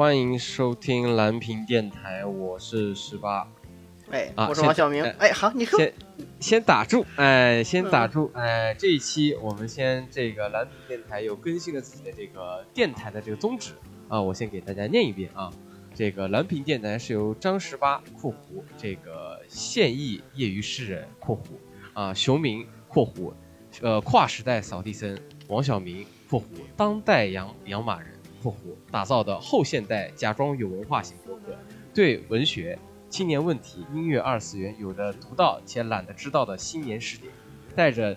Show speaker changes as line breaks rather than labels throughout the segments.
欢迎收听蓝屏电台，我是十八。
哎，
啊
我是王小明。哎，好，你说。
先先打住，哎，先打住，哎，这一期我们先这个蓝屏电台又更新了自己的这个电台的这个宗旨啊，我先给大家念一遍啊。这个蓝屏电台是由张十八（括弧）这个现役业余诗人（括弧）啊，熊明（括弧）呃，跨时代扫地僧王小明（括弧）当代养养马人（括弧）打造的后现代假装有文化型博客，对文学。青年问题、音乐二次元有着独到且懒得知道的新年视点，带着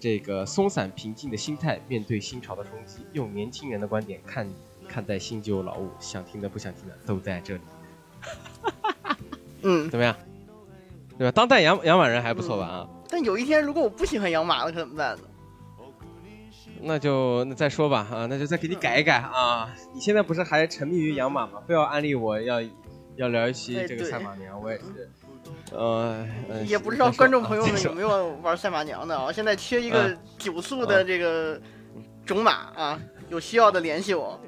这个松散平静的心态面对新潮的冲击，用年轻人的观点看看待新旧老物，想听的不想听的都在这里。
嗯，
怎么样？对吧？当代养养马人还不错吧？啊、
嗯，但有一天如果我不喜欢养马了，可怎么办呢？
那就那再说吧啊，那就再给你改一改啊！你现在不是还沉迷于养马吗？非要安利我要。要聊一期这个赛马娘，我也是，呃，
也不知道观众朋友们有没有玩赛马娘的啊？现在缺一个九速的这个种马啊，有需要的联系我。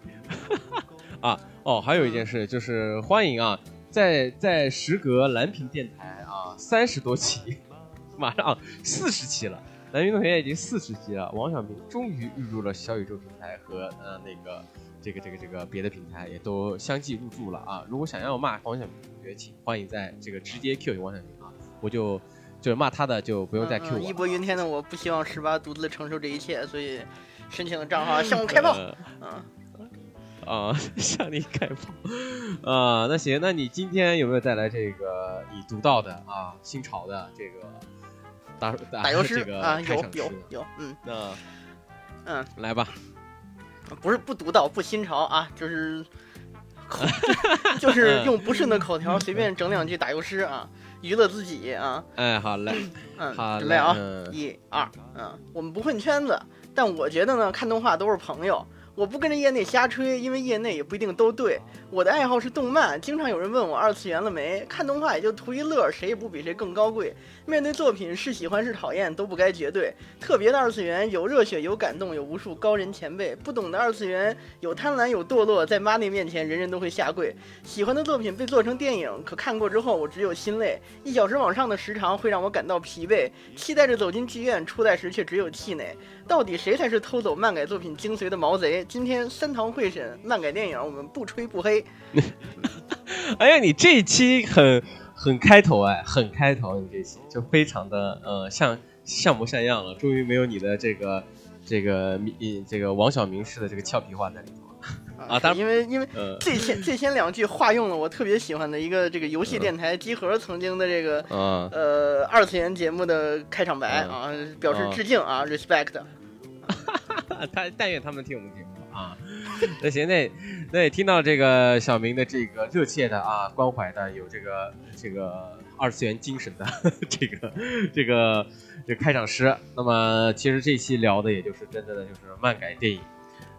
啊哦，还有一件事就是欢迎啊，在在时隔蓝屏电台啊三十多期，马上四十期了，蓝屏同学已经四十级了，王小明终于入驻了小宇宙平台和呃那个。这个这个这个别的平台也都相继入驻了啊！如果想要骂王小明同学，请欢迎在这个直接 Q 王小明啊！我就就是骂他的就不用再 Q 我、
嗯。义薄云天的我不希望十八独自承受这一切，所以申请的账号向我开炮。
嗯啊，向你开炮啊！那行，那你今天有没有带来这个你独到的啊新潮的这个打打
打油诗啊？有有有，嗯，
那
嗯，
来吧。
不是不独到不新潮啊，就是口 就是用不顺的口条随便整两句打油诗啊，娱乐自己啊。
哎，好嘞，
嗯，
好
嘞啊，
嗯、
一二，嗯，我们不混圈子，但我觉得呢，看动画都是朋友。我不跟着业内瞎吹，因为业内也不一定都对。我的爱好是动漫，经常有人问我二次元了没？看动画也就图一乐，谁也不比谁更高贵。面对作品是喜欢是讨厌都不该绝对。特别的二次元有热血有感动，有无数高人前辈。不懂的二次元有贪婪有堕落，在 money 面前人人都会下跪。喜欢的作品被做成电影，可看过之后我只有心累。一小时往上的时长会让我感到疲惫，期待着走进剧院，出来时却只有气馁。到底谁才是偷走漫改作品精髓的毛贼？今天三堂会审漫改电影，我们不吹不黑。
哎呀，你这一期很很开头哎，很开头，你这期就非常的呃像像模像样了。终于没有你的这个这个这个王小明式的这个俏皮话在里头
啊。当然，因为因为最先最先两句化用了我特别喜欢的一个这个游戏电台集合曾经的这个呃二次元节目的开场白啊，表示致敬啊，respect。
他但但愿他们听我们节目啊。那行，那那也听到这个小明的这个热切的啊关怀的，有这个这个二次元精神的 这个这个这开场诗。那么其实这期聊的也就是真正的就是漫改电影。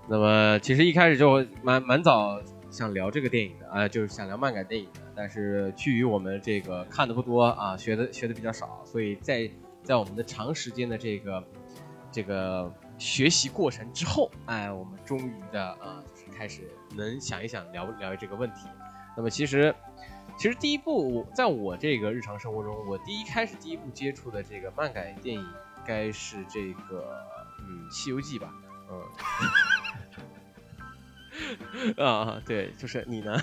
那么其实一开始就蛮蛮早想聊这个电影的啊，就是想聊漫改电影的，但是趋于我们这个看的不多啊，学的学的比较少，所以在在我们的长时间的这个这个。学习过程之后，哎，我们终于的啊，就是开始能想一想聊聊这个问题。那么其实，其实第一部我，在我这个日常生活中，我第一开始第一部接触的这个漫改电影，应该是这个嗯《西游记》吧，嗯，啊，对，就是你呢？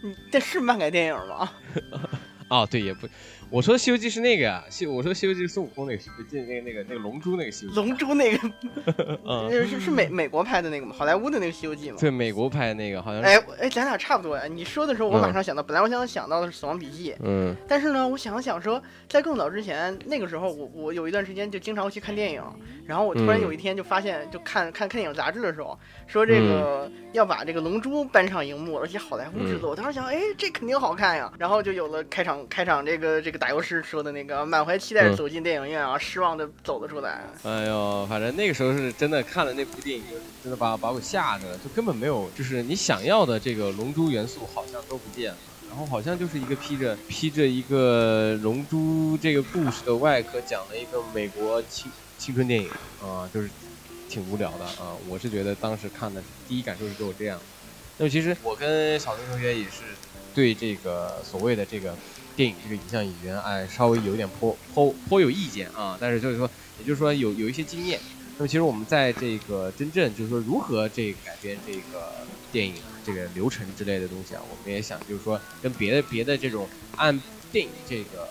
你 这是漫改电影吗？
啊，对，也不，我说《西游记》是那个呀，西我说《西游记》是孙悟空那个，那那个那个那个龙珠那个西游记。
龙珠那个，
嗯，
是是美美国拍的那个吗？好莱坞的那个《西游记》吗？
对，美国拍的那个好像。
哎哎，咱俩差不多呀。你说的时候，我马上想到，本来我想想到的是《死亡笔记》，
嗯，
但是呢，我想了想说，在更早之前，那个时候我我有一段时间就经常去看电影，然后我突然有一天就发现，就看看看电影杂志的时候，说这个要把这个龙珠搬上荧幕，而且好莱坞制作，我当时想，哎，这肯定好看呀。然后就有了开场开场这个这个打油诗说的那个满怀期待走进电影院啊，失望的走了出来。
哎呦，反正那个时候是真的看了那部电影，真的把把我吓着了，就根本没有，就是你想要的这个龙珠元素好像都不见了，然后好像就是一个披着披着一个龙珠这个故事的外壳，讲了一个美国青青春电影啊，就是挺无聊的啊。我是觉得当时看的第一感受是给我这样。那么其实我跟小明同学也是对这个所谓的这个电影这个影像语言，哎，稍微有点颇颇颇有意见啊。但是就是说，也就是说有有一些经验。那么其实我们在这个真正就是说如何这改编这个电影这个流程之类的东西啊，我们也想就是说跟别的别的这种按电影这个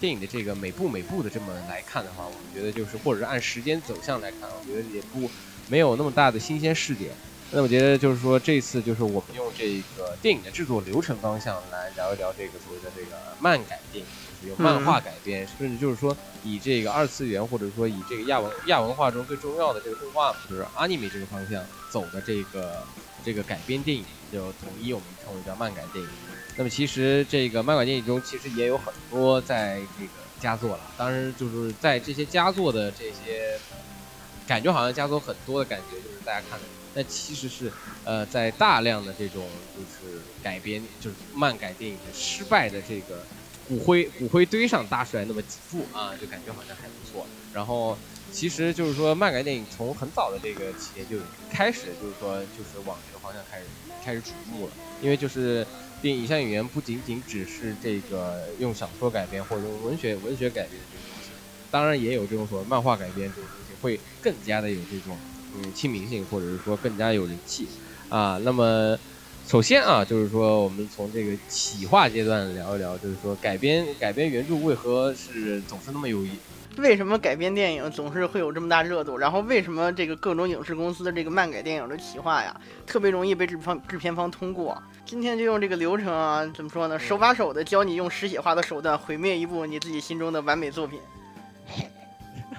电影的这个每部每部的这么来看的话，我们觉得就是或者是按时间走向来看，我觉得也不没有那么大的新鲜视点。那我觉得就是说这次就是我们用这个电影的制作流程方向来聊一聊这个所谓的这个漫改电影。就是用漫画改编，甚至就是说以这个二次元或者说以这个亚文亚文化中最重要的这个动画，就是阿尼美这个方向走的这个这个改编电影，就统一我们称为叫漫改电影。那么其实这个漫改电影中其实也有很多在这个佳作了，当然就是在这些佳作的这些感觉好像佳作很多的感觉，就是大家看的，那其实是呃在大量的这种就是改编就是漫改电影的失败的这个。骨灰骨灰堆上搭出来那么几部啊，就感觉好像还不错。然后，其实就是说漫改电影从很早的这个起点就开始，就是说就是往这个方向开始开始瞩目了。因为就是电影影像语言不仅仅只是这个用小说改编或者用文学文学改编的这种东西，当然也有这种所谓漫画改编这种东西会更加的有这种嗯亲民性，或者是说更加有人气啊。那么。首先啊，就是说我们从这个企划阶段聊一聊，就是说改编改编原著为何是总是那么有意？
为什么改编电影总是会有这么大热度？然后为什么这个各种影视公司的这个漫改电影的企划呀，特别容易被制方制片方通过？今天就用这个流程啊，怎么说呢？手把手的教你用实写化的手段毁灭一部你自己心中的完美作品。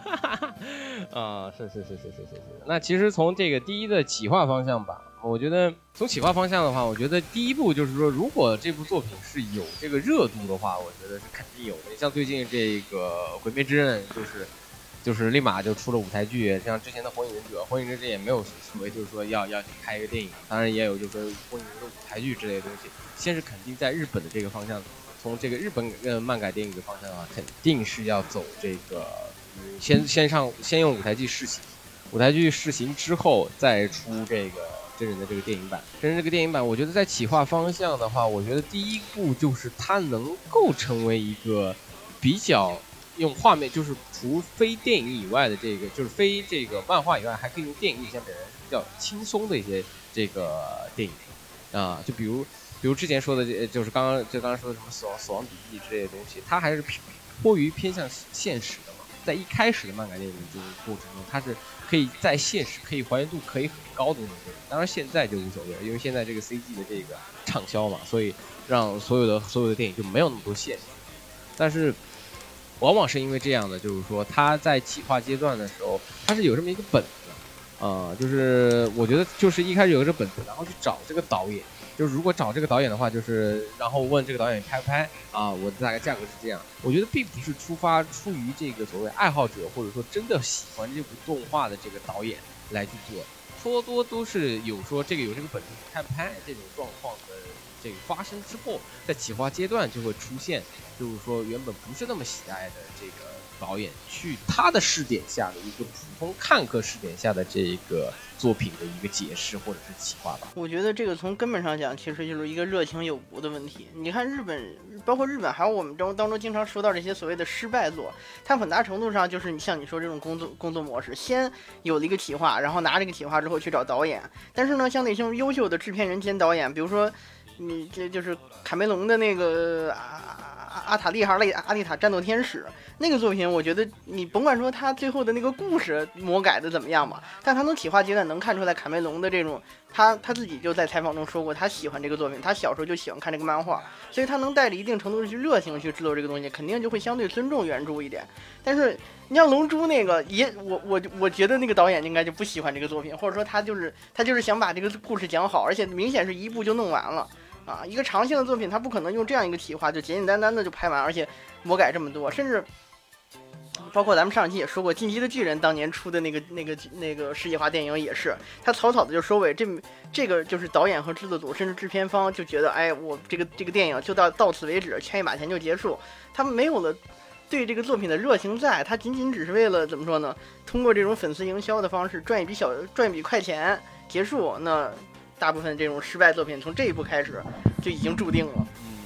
啊，是是是是是是是。那其实从这个第一的企划方向吧。我觉得从企划方向的话，我觉得第一步就是说，如果这部作品是有这个热度的话，我觉得是肯定有的。像最近这个《鬼灭之刃》，就是就是立马就出了舞台剧，像之前的《火影忍者》，《火影忍者》也没有所谓就是说要要去拍一个电影，当然也有就是说《火影忍者》舞台剧之类的东西。先是肯定在日本的这个方向，从这个日本呃漫改电影的方向啊，肯定是要走这个，先先上先用舞台剧试行，舞台剧试行之后再出这个。真人的这个电影版，真人这个电影版，我觉得在企划方向的话，我觉得第一步就是它能够成为一个比较用画面，就是除非电影以外的这个，就是非这个漫画以外，还可以用电影相比比较轻松的一些这个电影啊，就比如比如之前说的，就是刚刚就刚刚说的什么死亡死亡笔记之类的东西，它还是颇于偏向现实，在一开始的漫改电影就是过程中，它是。可以在现实可以还原度可以很高的那种电影，当然现在就无所谓了，因为现在这个 CG 的这个畅销嘛，所以让所有的所有的电影就没有那么多限制。但是，往往是因为这样的，就是说他在企划阶段的时候，他是有这么一个本子，啊，就是我觉得就是一开始有这本子，然后去找这个导演。就是如果找这个导演的话，就是然后问这个导演拍不拍啊？我大概价格是这样。我觉得并不是出发出于这个所谓爱好者或者说真的喜欢这部动画的这个导演来去做，颇多都是有说这个有这个本事拍不拍这种状况的这个发生之后，在企划阶段就会出现，就是说原本不是那么喜爱的这个。导演去他的视点下的一个普通看客视点下的这个作品的一个解释或者是企划吧。
我觉得这个从根本上讲，其实就是一个热情有无的问题。你看日本，包括日本，还有我们中当中经常说到这些所谓的失败作，它很大程度上就是你像你说这种工作工作模式，先有了一个企划，然后拿这个企划之后去找导演。但是呢，像那些优秀的制片人兼导演，比如说你这就是卡梅隆的那个啊。阿塔利哈类阿丽塔战斗天使那个作品，我觉得你甭管说他最后的那个故事魔改的怎么样吧，但他从企划阶段能看出来卡梅隆的这种，他他自己就在采访中说过，他喜欢这个作品，他小时候就喜欢看这个漫画，所以他能带着一定程度的去热情去制作这个东西，肯定就会相对尊重原著一点。但是你像龙珠那个，也我我我觉得那个导演应该就不喜欢这个作品，或者说他就是他就是想把这个故事讲好，而且明显是一部就弄完了。啊，一个长线的作品，他不可能用这样一个企划就简简单单的就拍完，而且魔改这么多，甚至包括咱们上期也说过，《进击的巨人》当年出的那个那个那个世界化电影也是，他草草的就收尾，这这个就是导演和制作组甚至制片方就觉得，哎，我这个这个电影就到到此为止，圈一把钱就结束，他们没有了对这个作品的热情，在他仅仅只是为了怎么说呢？通过这种粉丝营销的方式赚一笔小赚一笔快钱结束，那。大部分这种失败作品从这一部开始就已经注定了。
嗯，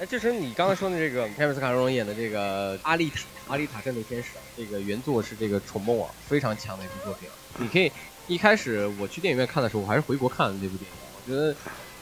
哎，就是你刚才说的这个凯姆斯卡梅隆演的这个阿丽塔，阿丽塔战斗天使，这个原作是这个宠梦网非常强的一部作品。你可以一开始我去电影院看的时候，我还是回国看的这部电影，我觉得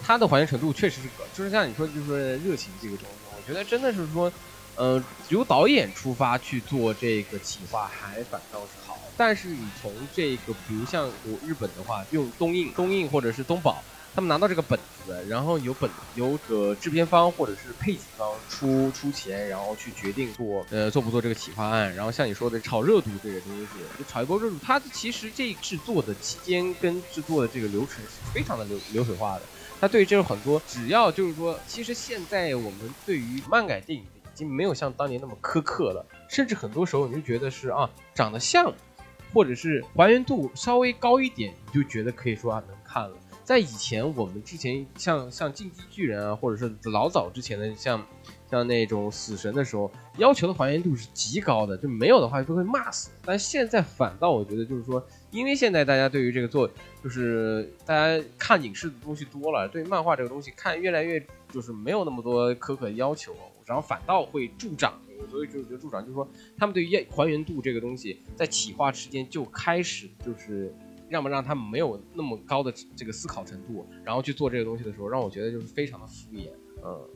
它的还原程度确实是个，就是像你说，就是热情这个东西，我觉得真的是说，呃，由导演出发去做这个企划，还反倒是。但是你从这个，比如像我日本的话，用东映、东映或者是东宝，他们拿到这个本子，然后由本由个制片方或者是配景方出出钱，然后去决定做呃做不做这个企划案。然后像你说的炒热度这个东西，就炒一波热度，它其实这制作的期间跟制作的这个流程是非常的流流水化的。它对于这种很多，只要就是说，其实现在我们对于漫改电影已经没有像当年那么苛刻了，甚至很多时候你就觉得是啊，长得像。或者是还原度稍微高一点，你就觉得可以说啊能看了。在以前我们之前像像进击巨人啊，或者是老早之前的像像那种死神的时候，要求的还原度是极高的，就没有的话就会骂死。但现在反倒我觉得就是说，因为现在大家对于这个做就是大家看影视的东西多了，对漫画这个东西看越来越就是没有那么多苛刻要求，然后反倒会助长。所以就是觉得助长，就是说他们对于还原度这个东西，在企划之间就开始就是让不让他们没有那么高的这个思考程度，然后去做这个东西的时候，让我觉得就是非常的敷衍，嗯。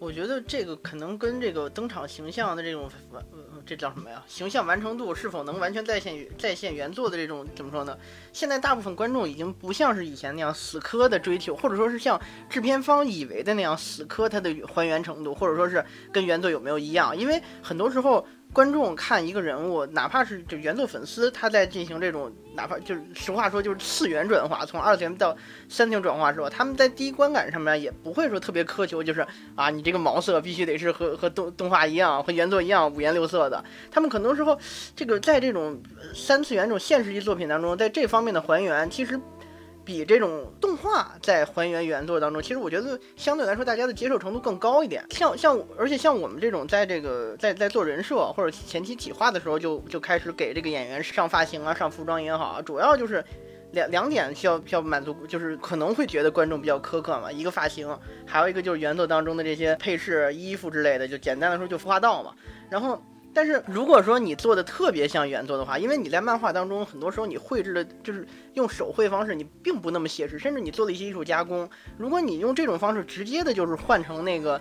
我觉得这个可能跟这个登场形象的这种完，这叫什么呀？形象完成度是否能完全再现再现原作的这种怎么说呢？现在大部分观众已经不像是以前那样死磕的追求，或者说是像制片方以为的那样死磕它的还原程度，或者说是跟原作有没有一样？因为很多时候。观众看一个人物，哪怕是就原作粉丝，他在进行这种，哪怕就是实话说，就是次元转化，从二次元到三次元转化的时候，他们在第一观感上面也不会说特别苛求，就是啊，你这个毛色必须得是和和动动画一样，和原作一样五颜六色的。他们很多时候，这个在这种三次元这种现实级作品当中，在这方面的还原，其实。比这种动画在还原原作当中，其实我觉得相对来说大家的接受程度更高一点。像像，而且像我们这种在这个在在做人设或者前期企划的时候，就就开始给这个演员上发型啊、上服装也好，主要就是两两点需要需要满足，就是可能会觉得观众比较苛刻嘛。一个发型，还有一个就是原作当中的这些配饰、衣服之类的，就简单的说就服化道嘛。然后。但是如果说你做的特别像原作的话，因为你在漫画当中很多时候你绘制的就是用手绘方式，你并不那么写实，甚至你做了一些艺术加工。如果你用这种方式直接的就是换成那个，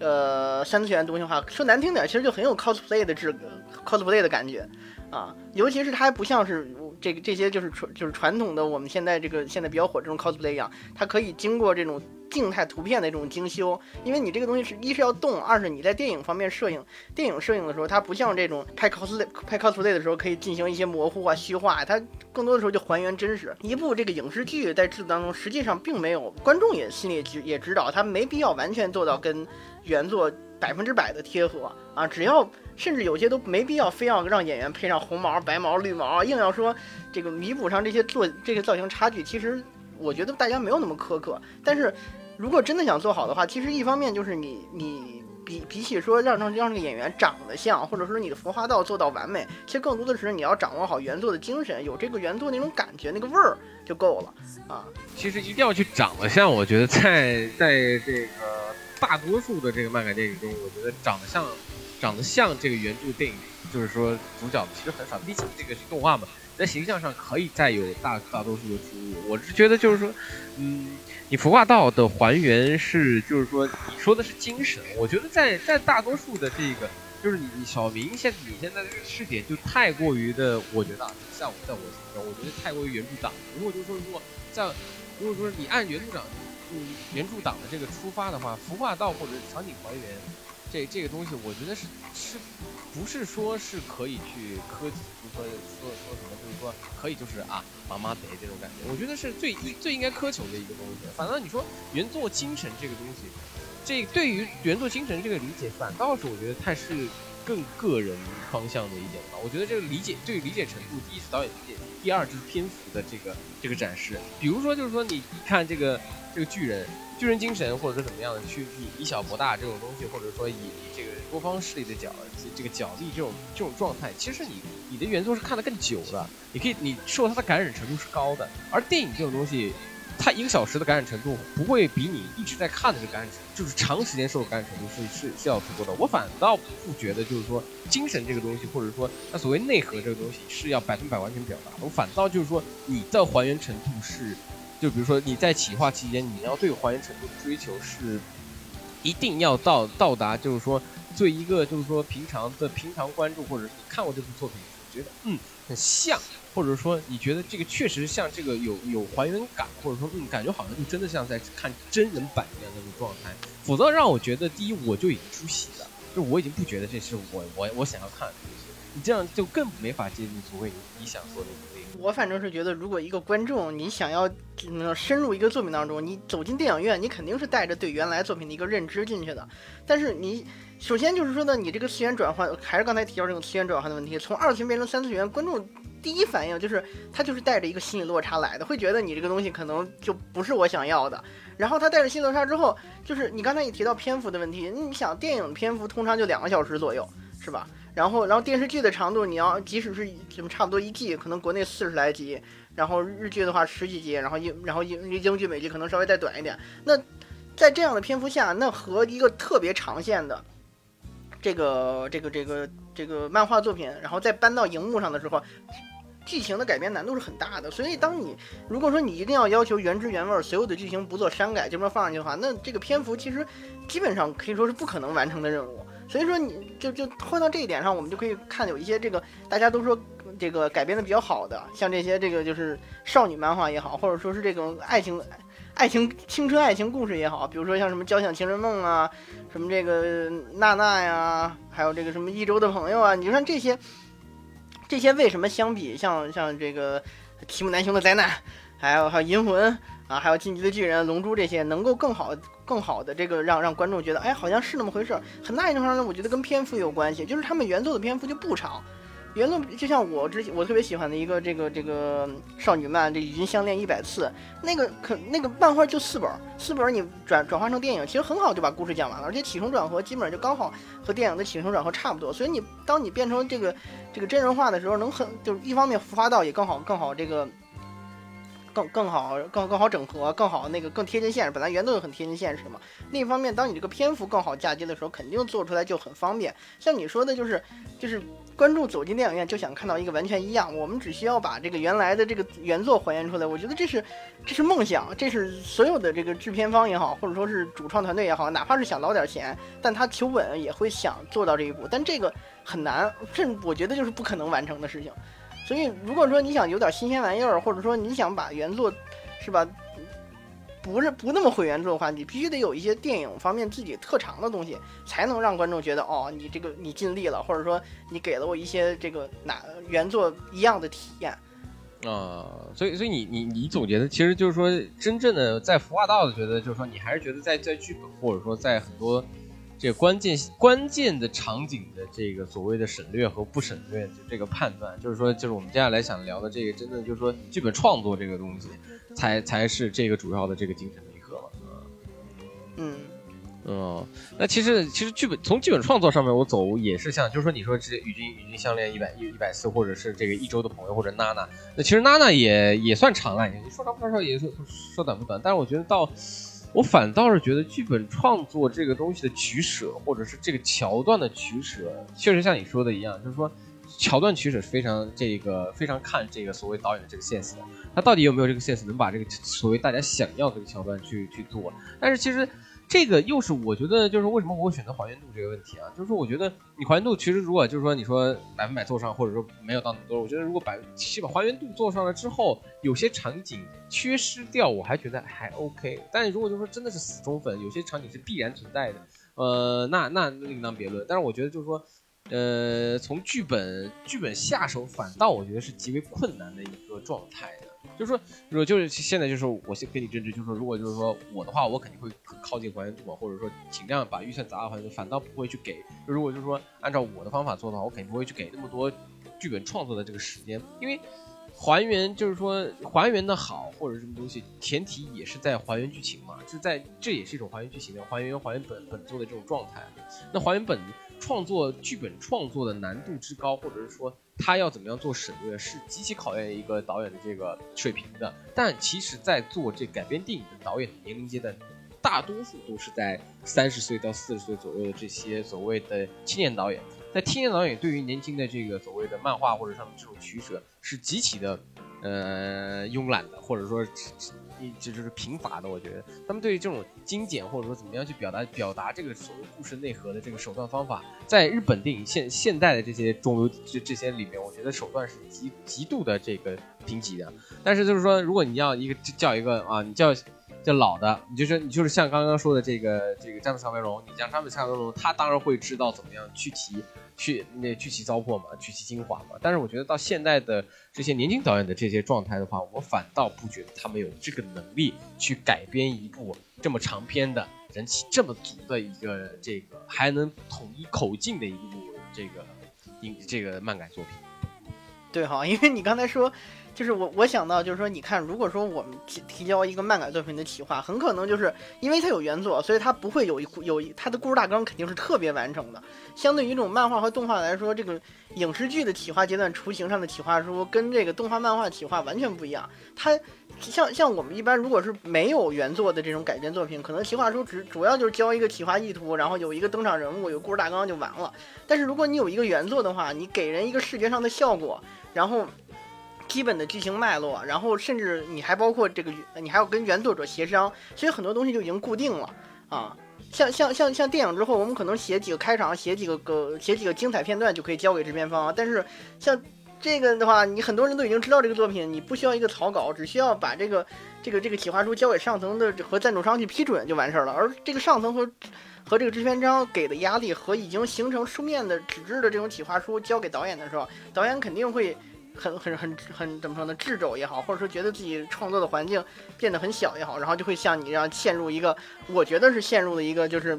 呃，三次元东西的话，说难听点，其实就很有 cosplay 的质，cosplay 的感觉啊。尤其是它还不像是这个这些就是传就是传统的我们现在这个现在比较火这种 cosplay 一样，它可以经过这种。静态图片的这种精修，因为你这个东西是一是要动，二是你在电影方面摄影，电影摄影的时候，它不像这种拍 cosplay 拍 cosplay 的时候可以进行一些模糊啊、虚化，它更多的时候就还原真实。一部这个影视剧在制作当中，实际上并没有观众也心里也知道，它没必要完全做到跟原作百分之百的贴合啊，只要甚至有些都没必要非要让演员配上红毛、白毛、绿毛，硬要说这个弥补上这些做这些造型差距，其实。我觉得大家没有那么苛刻，但是如果真的想做好的话，其实一方面就是你你比比起说让让让这个演员长得像，或者说你的服化道做到完美，其实更多的是你要掌握好原作的精神，有这个原作那种感觉那个味儿就够了啊。
其实一定要去长得像，我觉得在在这个大多数的这个漫改电影中，我觉得长得像长得像这个原著电影，就是说主角其实很少，毕竟这个是动画嘛。在形象上可以再有大大多数的出入，我是觉得就是说，嗯，你服化道的还原是就是说你说的是精神，我觉得在在大多数的这个就是你你小明现你现在这个试点就太过于的，我觉得啊像我在我心中，我觉得太过于原著党。如果就是说如果在如果说你按原著党嗯原著党的这个出发的话，服化道或者场景还原这这个东西，我觉得是是。不是说是可以去苛，说说说什么，就是说可以就是啊，妈妈贼这种感觉，我觉得是最最应该苛求的一个东西。反正你说原作精神这个东西，这对于原作精神这个理解，反倒是我觉得它是更个人方向的一点吧。我觉得这个理解对于理解程度，第一是导演理解，第二就是篇幅的这个这个展示。比如说就是说你看这个这个巨人。巨人精神，或者说怎么样的去以以小博大这种东西，或者说以这个多方势力的角这个角力这种这种状态，其实你你的原作是看得更久的，你可以你受它的感染程度是高的。而电影这种东西，它一个小时的感染程度不会比你一直在看的这个感染程度，就是长时间受的感染程度是是是要足够的。我反倒不觉得，就是说精神这个东西，或者说它所谓内核这个东西是要百分百完全表达。我反倒就是说你的还原程度是，就比如说你在企划期间，你要对还原程度的追求是一定要到到达，就是说对一个就是说平常的平常关注或者是你看过这部作品，觉得嗯很像。或者说你觉得这个确实像这个有有还原感，或者说嗯感觉好像就真的像在看真人版一样那种状态，否则让我觉得第一我就已经出戏了，就我已经不觉得这是我我我想要看的东西，你这样就更没法接近所谓你想说的。
我反正是觉得，如果一个观众你想要深入一个作品当中，你走进电影院，你肯定是带着对原来作品的一个认知进去的。但是你首先就是说呢，你这个次元转换，还是刚才提到这个次元转换的问题，从二次元变成三次元，观众。第一反应就是，他就是带着一个心理落差来的，会觉得你这个东西可能就不是我想要的。然后他带着心理落差之后，就是你刚才也提到篇幅的问题，你想电影篇幅通常就两个小时左右，是吧？然后，然后电视剧的长度，你要即使是什么差不多一季，可能国内四十来集，然后日剧的话十几集，然后英，然后英英剧美剧可能稍微再短一点。那在这样的篇幅下，那和一个特别长线的这个这个这个这个漫画作品，然后再搬到荧幕上的时候。剧情的改编难度是很大的，所以当你如果说你一定要要求原汁原味，所有的剧情不做删改就，这么放上去的话，那这个篇幅其实基本上可以说是不可能完成的任务。所以说，你就就换到这一点上，我们就可以看有一些这个大家都说这个改编的比较好的，像这些这个就是少女漫画也好，或者说是这种爱情、爱情、青春爱情故事也好，比如说像什么《交响情人梦》啊，什么这个娜娜呀，还有这个什么一周的朋友啊，你就看这些。这些为什么相比像像这个提姆南雄的灾难，还有还有银魂啊，还有进击的巨人、龙珠这些，能够更好更好的这个让让观众觉得，哎，好像是那么回事儿。很大一程度上，我觉得跟篇幅有关系，就是他们原作的篇幅就不长。原作就像我之我特别喜欢的一个这个这个少女漫，这《与君相恋一百次》，那个可那个漫画就四本，四本你转转化成电影，其实很好就把故事讲完了，而且起承转合基本上就刚好和电影的起承转合差不多。所以你当你变成这个这个真人化的时候，能很就是一方面浮夸到也更好更好这个。更更好，更更好整合，更好那个更贴近现实。本来原作就很贴近现实嘛。另一方面，当你这个篇幅更好嫁接的时候，肯定做出来就很方便。像你说的，就是就是观众走进电影院就想看到一个完全一样。我们只需要把这个原来的这个原作还原出来。我觉得这是这是梦想，这是所有的这个制片方也好，或者说是主创团队也好，哪怕是想捞点钱，但他求稳也会想做到这一步。但这个很难，这我觉得就是不可能完成的事情。所以，如果说你想有点新鲜玩意儿，或者说你想把原作，是吧，不是不那么毁原作的话，你必须得有一些电影方面自己特长的东西，才能让观众觉得哦，你这个你尽力了，或者说你给了我一些这个哪原作一样的体验。
啊，所以所以你你你总结的其实就是说，真正的在服化道的，觉得就是说，你还是觉得在在剧本或者说在很多。这关键关键的场景的这个所谓的省略和不省略，就这个判断，就是说，就是我们接下来想聊的这个，真的就是说，剧本创作这个东西，才才是这个主要的这个精神内核
嘛。嗯，
嗯，那其实其实剧本从剧本创作上面我走也是像，就是说你说这与君与君相恋一百一一百次，或者是这个一周的朋友，或者娜娜，那其实娜娜也也算长了，你说长不长也说说短不短，但是我觉得到。我反倒是觉得剧本创作这个东西的取舍，或者是这个桥段的取舍，确实像你说的一样，就是说桥段取舍是非常这个非常看这个所谓导演的这个 sense 的，他到底有没有这个 sense 能把这个所谓大家想要的这个桥段去去做。但是其实这个又是我觉得就是为什么我会选择还原度这个问题啊？就是说我觉得你还原度其实如果就是说你说百分百做上，或者说没有到那么多，我觉得如果百七把还原度做上了之后，有些场景。缺失掉我还觉得还 OK，但如果就说真的是死忠粉，有些场景是必然存在的，呃，那那另当别论。但是我觉得就是说，呃，从剧本剧本下手，反倒我觉得是极为困难的一个状态的。就是说，如果就是现在就是我先跟你争执，就是说，如果就是说我的话，我肯定会靠近还原度，或者说尽量把预算砸到还原度，反倒不会去给。如果就是说按照我的方法做的话，我肯定不会去给那么多剧本创作的这个时间，因为。还原就是说还原的好或者什么东西，前提也是在还原剧情嘛，是在这也是一种还原剧情的还原还原本本作的这种状态。那还原本创作剧本创作的难度之高，或者是说他要怎么样做省略，是极其考验一个导演的这个水平的。但其实，在做这改编电影的导演的年龄阶段，大多数都是在三十岁到四十岁左右的这些所谓的青年导演。在青年导演对于年轻的这个所谓的漫画或者上面这种取舍，是极其的呃慵懒的，或者说。一这就是贫乏的，我觉得他们对于这种精简或者说怎么样去表达表达这个所谓故事内核的这个手段方法，在日本电影现现代的这些中流这这些里面，我觉得手段是极极度的这个贫瘠的。但是就是说，如果你要一个叫一个啊，你叫叫老的，你就是你就是像刚刚说的这个这个詹姆斯卡梅隆，你像詹姆斯卡梅隆，他当然会知道怎么样去提。去那去其糟粕嘛，去其精华嘛。但是我觉得到现在的这些年轻导演的这些状态的话，我反倒不觉得他们有这个能力去改编一部这么长篇的人气这么足的一个这个还能统一口径的一部这个影这个漫改作品。
对哈，因为你刚才说。就是我，我想到就是说，你看，如果说我们提提交一个漫改作品的企划，很可能就是因为它有原作，所以它不会有一有它的故事大纲肯定是特别完整的。相对于这种漫画和动画来说，这个影视剧的企划阶段雏形上的企划书跟这个动画漫画企划完全不一样。它像像我们一般如果是没有原作的这种改编作品，可能企划书只主要就是交一个企划意图，然后有一个登场人物，有故事大纲就完了。但是如果你有一个原作的话，你给人一个视觉上的效果，然后。基本的剧情脉络，然后甚至你还包括这个，你还要跟原作者协商，所以很多东西就已经固定了啊。像像像像电影之后，我们可能写几个开场，写几个个写几个精彩片段就可以交给制片方。但是像这个的话，你很多人都已经知道这个作品，你不需要一个草稿，只需要把这个这个这个企划书交给上层的和赞助商去批准就完事儿了。而这个上层和和这个制片商给的压力和已经形成书面的纸质的这种企划书交给导演的时候，导演肯定会。很很很很怎么说呢？掣肘也好，或者说觉得自己创作的环境变得很小也好，然后就会像你这样陷入一个，我觉得是陷入了一个就是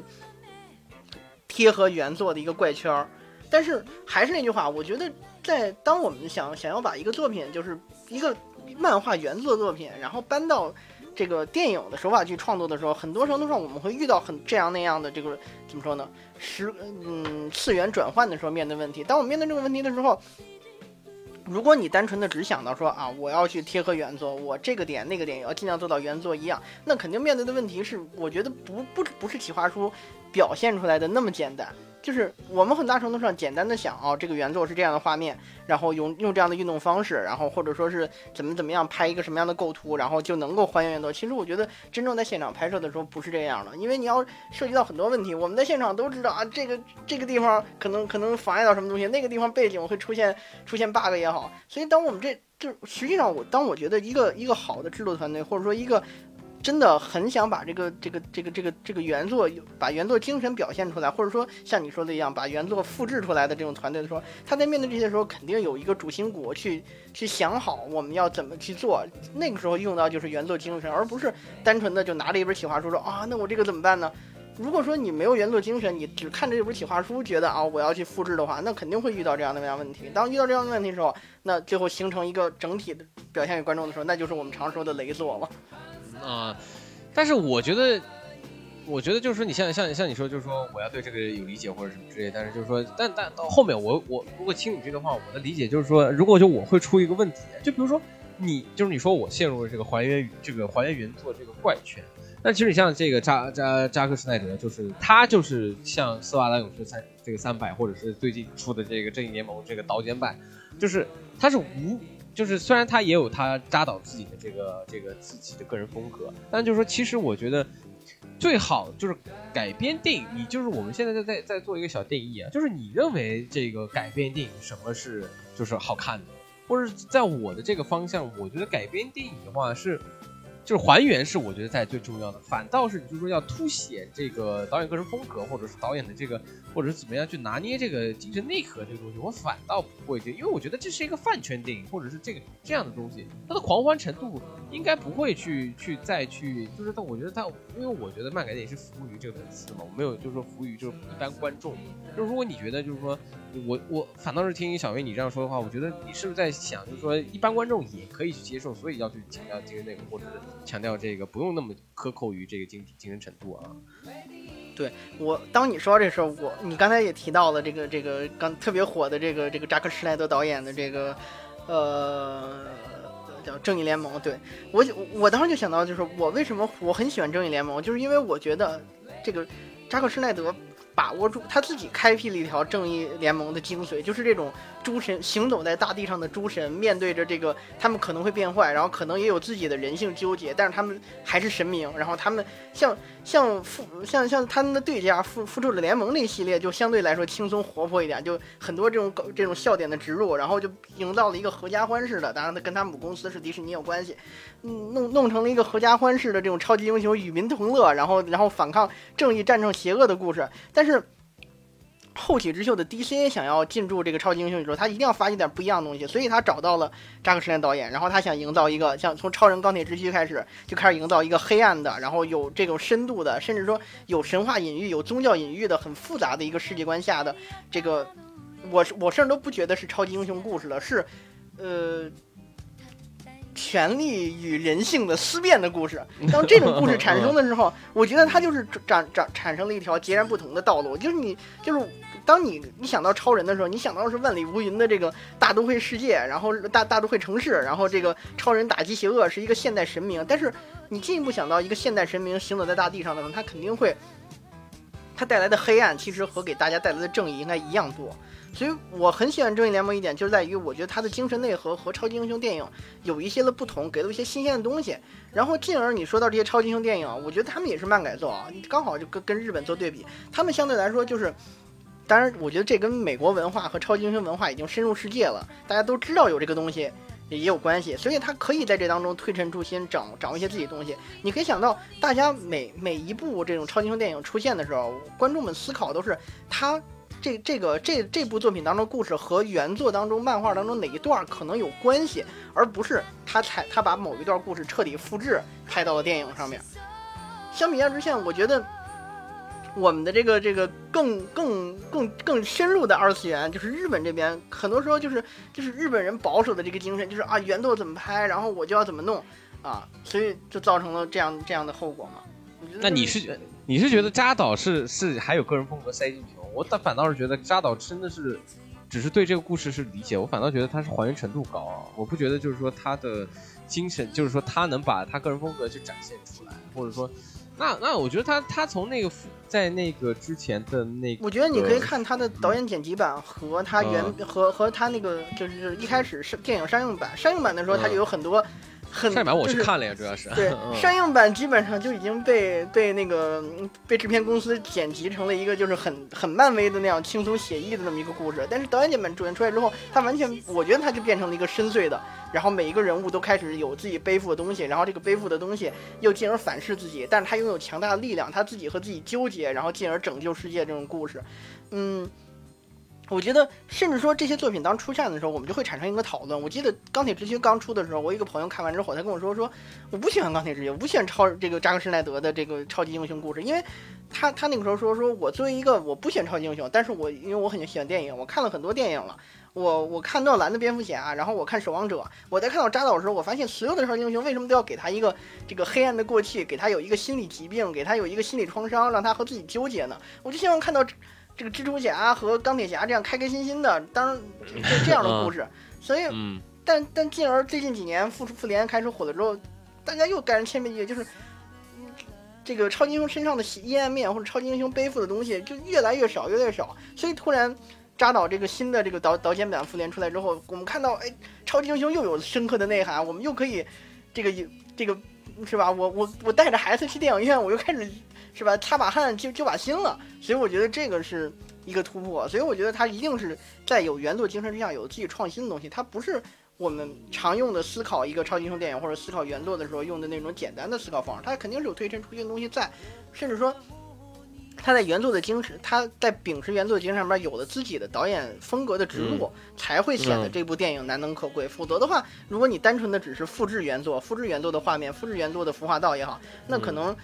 贴合原作的一个怪圈儿。但是还是那句话，我觉得在当我们想想要把一个作品，就是一个漫画原作作品，然后搬到这个电影的手法去创作的时候，很多程度上我们会遇到很这样那样的这个怎么说呢？十嗯次元转换的时候面对问题。当我们面对这个问题的时候。如果你单纯的只想到说啊，我要去贴合原作，我这个点那个点也要尽量做到原作一样，那肯定面对的问题是，我觉得不不不是企划书表现出来的那么简单。就是我们很大程度上简单的想哦，这个原作是这样的画面，然后用用这样的运动方式，然后或者说是怎么怎么样拍一个什么样的构图，然后就能够还原原作。其实我觉得真正在现场拍摄的时候不是这样的，因为你要涉及到很多问题。我们在现场都知道啊，这个这个地方可能可能妨碍到什么东西，那个地方背景会出现出现 bug 也好。所以当我们这就实际上我当我觉得一个一个好的制作团队或者说一个。真的很想把这个这个这个这个这个原作，把原作精神表现出来，或者说像你说的一样，把原作复制出来的这种团队的时候，他在面对这些时候，肯定有一个主心骨去去想好我们要怎么去做。那个时候用到就是原作精神，而不是单纯的就拿着一本企划书说啊，那我这个怎么办呢？如果说你没有原作精神，你只看着这本企划书，觉得啊我要去复制的话，那肯定会遇到这样的问题。当遇到这样的问题的时候，那最后形成一个整体的表现给观众的时候，那就是我们常说的雷作了。
啊，但是我觉得，我觉得就是说，你像像像你说，就是说我要对这个有理解或者什么之类，但是就是说，但但到后面我我如果听你这个话，我的理解就是说，如果就我会出一个问题，就比如说你就是你说我陷入了这个还原这个还原原作这个怪圈，但其实你像这个扎扎扎克施奈德，就是他就是像斯瓦拉勇士三这个三百，或者是最近出的这个正义联盟这个导剪版，就是他是无。就是虽然他也有他扎导自己的这个这个自己的个人风格，但就是说，其实我觉得最好就是改编电影。你就是我们现在在在在做一个小定义啊，就是你认为这个改编电影什么是就是好看的，或者在我的这个方向，我觉得改编电影的话是。就是还原是我觉得在最重要的，反倒是你就说要凸显这个导演个人风格，或者是导演的这个，或者是怎么样去拿捏这个精神内核这个东西，我反倒不会觉得，因为我觉得这是一个饭圈电影，或者是这个这样的东西，它的狂欢程度应该不会去去再去，就是但我觉得它，因为我觉得漫改电影是服务于这个粉丝嘛，我没有就是说服务于就是一般观众，就是如果你觉得就是说。我我反倒是听小薇你这样说的话，我觉得你是不是在想，就是说一般观众也可以去接受，所以要去强调精神内容，或者是强调这个不用那么苛扣于这个精精神程度啊？
对我，当你说到这时候，我你刚才也提到了这个这个刚特别火的这个这个扎克施奈德导演的这个呃叫《正义联盟》。对我我当时就想到，就是我为什么我很喜欢《正义联盟》，就是因为我觉得这个扎克施奈德。把握住他自己开辟了一条正义联盟的精髓，就是这种诸神行走在大地上的诸神，面对着这个他们可能会变坏，然后可能也有自己的人性纠结，但是他们还是神明。然后他们像像复像像他们的对家复复仇者联盟那系列，就相对来说轻松活泼一点，就很多这种这种笑点的植入，然后就营造了一个合家欢式的。当然，他跟他母公司是迪士尼有关系，嗯，弄弄成了一个合家欢式的这种超级英雄与民同乐，然后然后反抗正义战胜邪恶的故事，但是。是后起之秀的 DC 想要进驻这个超级英雄宇宙，他一定要发现点不一样的东西，所以他找到了扎克施奈导演，然后他想营造一个像从超人、钢铁之躯开始就开始营造一个黑暗的，然后有这种深度的，甚至说有神话隐喻、有宗教隐喻的很复杂的一个世界观下的这个，我我甚至都不觉得是超级英雄故事了，是呃。权力与人性的思辨的故事，当这种故事产生的时候，我觉得它就是长长产生了一条截然不同的道路。就是你，就是当你你想到超人的时候，你想到的是万里无云的这个大都会世界，然后大大都会城市，然后这个超人打击邪恶是一个现代神明。但是你进一步想到一个现代神明行走在大地上的时候，他肯定会，他带来的黑暗其实和给大家带来的正义应该一样多。所以我很喜欢正义联盟一点，就是在于我觉得它的精神内核和超级英雄电影有一些的不同，给了一些新鲜的东西。然后进而你说到这些超级英雄电影，我觉得他们也是慢改作啊，刚好就跟跟日本做对比，他们相对来说就是，当然我觉得这跟美国文化和超级英雄文化已经深入世界了，大家都知道有这个东西也有关系，所以他可以在这当中推陈出新，掌掌握一些自己东西。你可以想到，大家每每一部这种超级英雄电影出现的时候，观众们思考都是他。这这个这这部作品当中故事和原作当中漫画当中哪一段可能有关系，而不是他才他把某一段故事彻底复制拍到了电影上面。相比较之下，我觉得我们的这个这个更更更更深入的二次元，就是日本这边，很多时候就是就是日本人保守的这个精神，就是啊原作怎么拍，然后我就要怎么弄啊，所以就造成了这样这样的后果嘛。
那你是你是觉得扎导是是还有个人风格塞进去？我倒反倒是觉得扎导真的是，只是对这个故事是理解，我反倒觉得他是还原程度高啊，我不觉得就是说他的精神，就是说他能把他个人风格去展现出来，或者说，那那我觉得他他从那个在那个之前的那，
我觉得你可以看他的导演剪辑版和他原和和他那个就是一开始是电影上映版，上映版的时候他就有很多。
上映版我去看了呀，主要是
对上映版基本上就已经被被那个被制片公司剪辑成了一个就是很很漫威的那样轻松写意的那么一个故事，但是导演剪版主演出来之后，他完全我觉得他就变成了一个深邃的，然后每一个人物都开始有自己背负的东西，然后这个背负的东西又进而反噬自己，但是他拥有强大的力量，他自己和自己纠结，然后进而拯救世界这种故事，嗯。我觉得，甚至说这些作品当出现的时候，我们就会产生一个讨论。我记得《钢铁之躯》刚出的时候，我一个朋友看完之后，他跟我说：“说我不喜欢《钢铁之躯》，我不喜欢超这个扎克施奈德的这个超级英雄故事，因为他他那个时候说说我作为一个我不喜欢超级英雄，但是我因为我很喜欢电影，我看了很多电影了，我我看诺兰的蝙蝠侠啊，然后我看守望者，我在看到扎导的时候，我发现所有的超级英雄为什么都要给他一个这个黑暗的过去，给他有一个心理疾病，给他有一个心理创伤，让他和自己纠结呢？我就希望看到。”这个蜘蛛侠和钢铁侠这样开开心心的，当然 这这样的故事，所以，但但进而最近几年复复联开始火了之后，大家又改成千篇一律，就是这个超级英雄身上的阴暗面或者超级英雄背负的东西就越来越少，越来越少。所以突然扎导这个新的这个导导剪版复联出来之后，我们看到哎，超级英雄又有深刻的内涵，我们又可以这个这个是吧？我我我带着孩子去电影院，我又开始。是吧？擦把汗就就把心了，所以我觉得这个是一个突破。所以我觉得它一定是在有原作精神之下有自己创新的东西。它不是我们常用的思考一个超级英雄电影或者思考原作的时候用的那种简单的思考方式。它肯定是有推陈出新的东西在，甚至说他在原作的精神，他在秉持原作的精神上面有了自己的导演风格的植入，才会显得这部电影难能可贵。否则的话，如果你单纯的只是复制原作、复制原作的画面、复制原作的服化道也好，那可能。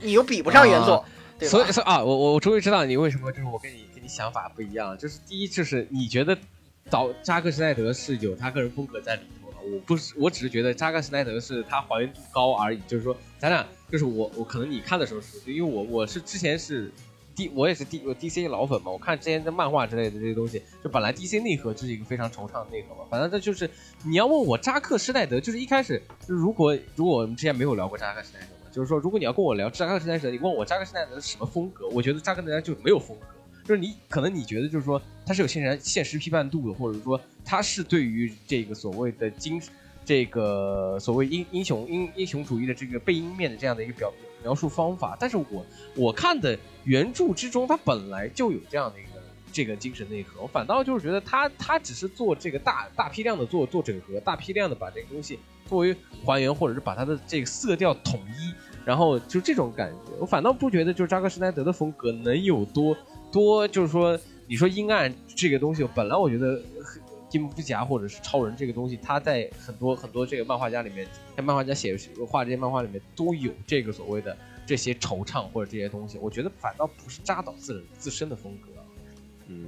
你又比不上原作，
所以说啊，我我我终于知道你为什么就是我跟你跟你想法不一样，就是第一就是你觉得导扎克施奈德是有他个人风格在里头的，我不是，我只是觉得扎克施奈德是他还原度高而已，就是说咱俩就是我我可能你看的时候是，因为我我是之前是 D 我也是 D 我 DC 老粉嘛，我看之前的漫画之类的这些东西，就本来 DC 内核就是一个非常惆怅的内核嘛，反正这就是你要问我扎克施耐德，就是一开始如果如果我们之前没有聊过扎克施耐德嘛，就是说如果你要跟我聊扎克施耐德，你问我扎克施耐德是什么风格，我觉得扎克施耐德就没有风格。就是你可能你觉得就是说他是有现实现实批判度的，或者说他是对于这个所谓的精神这个所谓英英雄英英雄主义的这个背阴面的这样的一个表描述方法，但是我我看的原著之中，它本来就有这样的一个这个精神内核，我反倒就是觉得他他只是做这个大大批量的做做整合，大批量的把这个东西作为还原，或者是把它的这个色调统一，然后就这种感觉，我反倒不觉得就是扎克施奈德的风格能有多。多就是说，你说阴暗这个东西，本来我觉得金蝠侠或者是超人这个东西，他在很多很多这个漫画家里面，在漫画家写画这些漫画里面都有这个所谓的这些惆怅或者这些东西，我觉得反倒不是扎导自人自身的风格。
嗯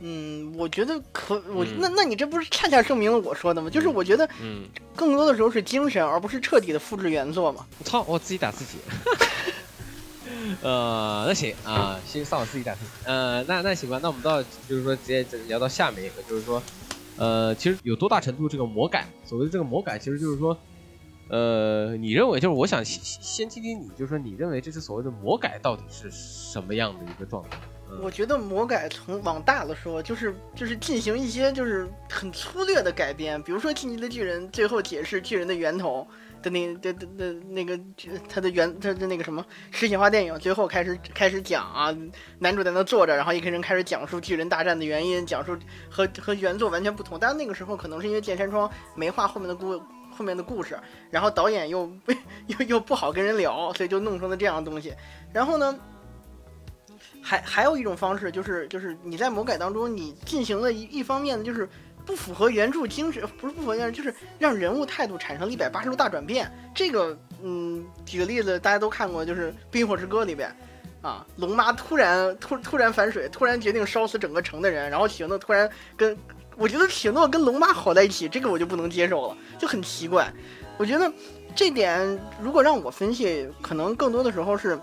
嗯，我觉得可我那那你这不是恰恰证明了我说的吗？就是我觉得，嗯，更多的时候是精神，而不是彻底的复制原作嘛。
操，我自己打自己。呃，那行啊，先上我自己打分。呃，那那行吧，那我们到就是说直接聊到下面一个，就是说，呃，其实有多大程度这个魔改？所谓的这个魔改，其实就是说，呃，你认为就是我想先先听听你，就是说你认为这是所谓的魔改到底是什么样的一个状态？
我觉得魔改从往大了说，就是就是进行一些就是很粗略的改编，比如说《进击的巨人》最后解释巨人的源头。的那的的的那个他的原他的那个什么实体化电影，最后开始开始讲啊，男主在那坐着，然后一个人开始讲述巨人大战的原因，讲述和和原作完全不同。但是那个时候可能是因为剑山窗没画后面的故后面的故事，然后导演又 又又不好跟人聊，所以就弄成了这样的东西。然后呢，还还有一种方式就是就是你在魔改当中，你进行了一一方面的就是。不符合原著精神，不是不符合原著，就是让人物态度产生了一百八十度大转变。这个，嗯，举个例子，大家都看过，就是《冰火之歌》里边，啊，龙妈突然突突然反水，突然决定烧死整个城的人，然后许诺突然跟，我觉得许诺跟龙妈好在一起，这个我就不能接受了，就很奇怪。我觉得这点如果让我分析，可能更多的时候是，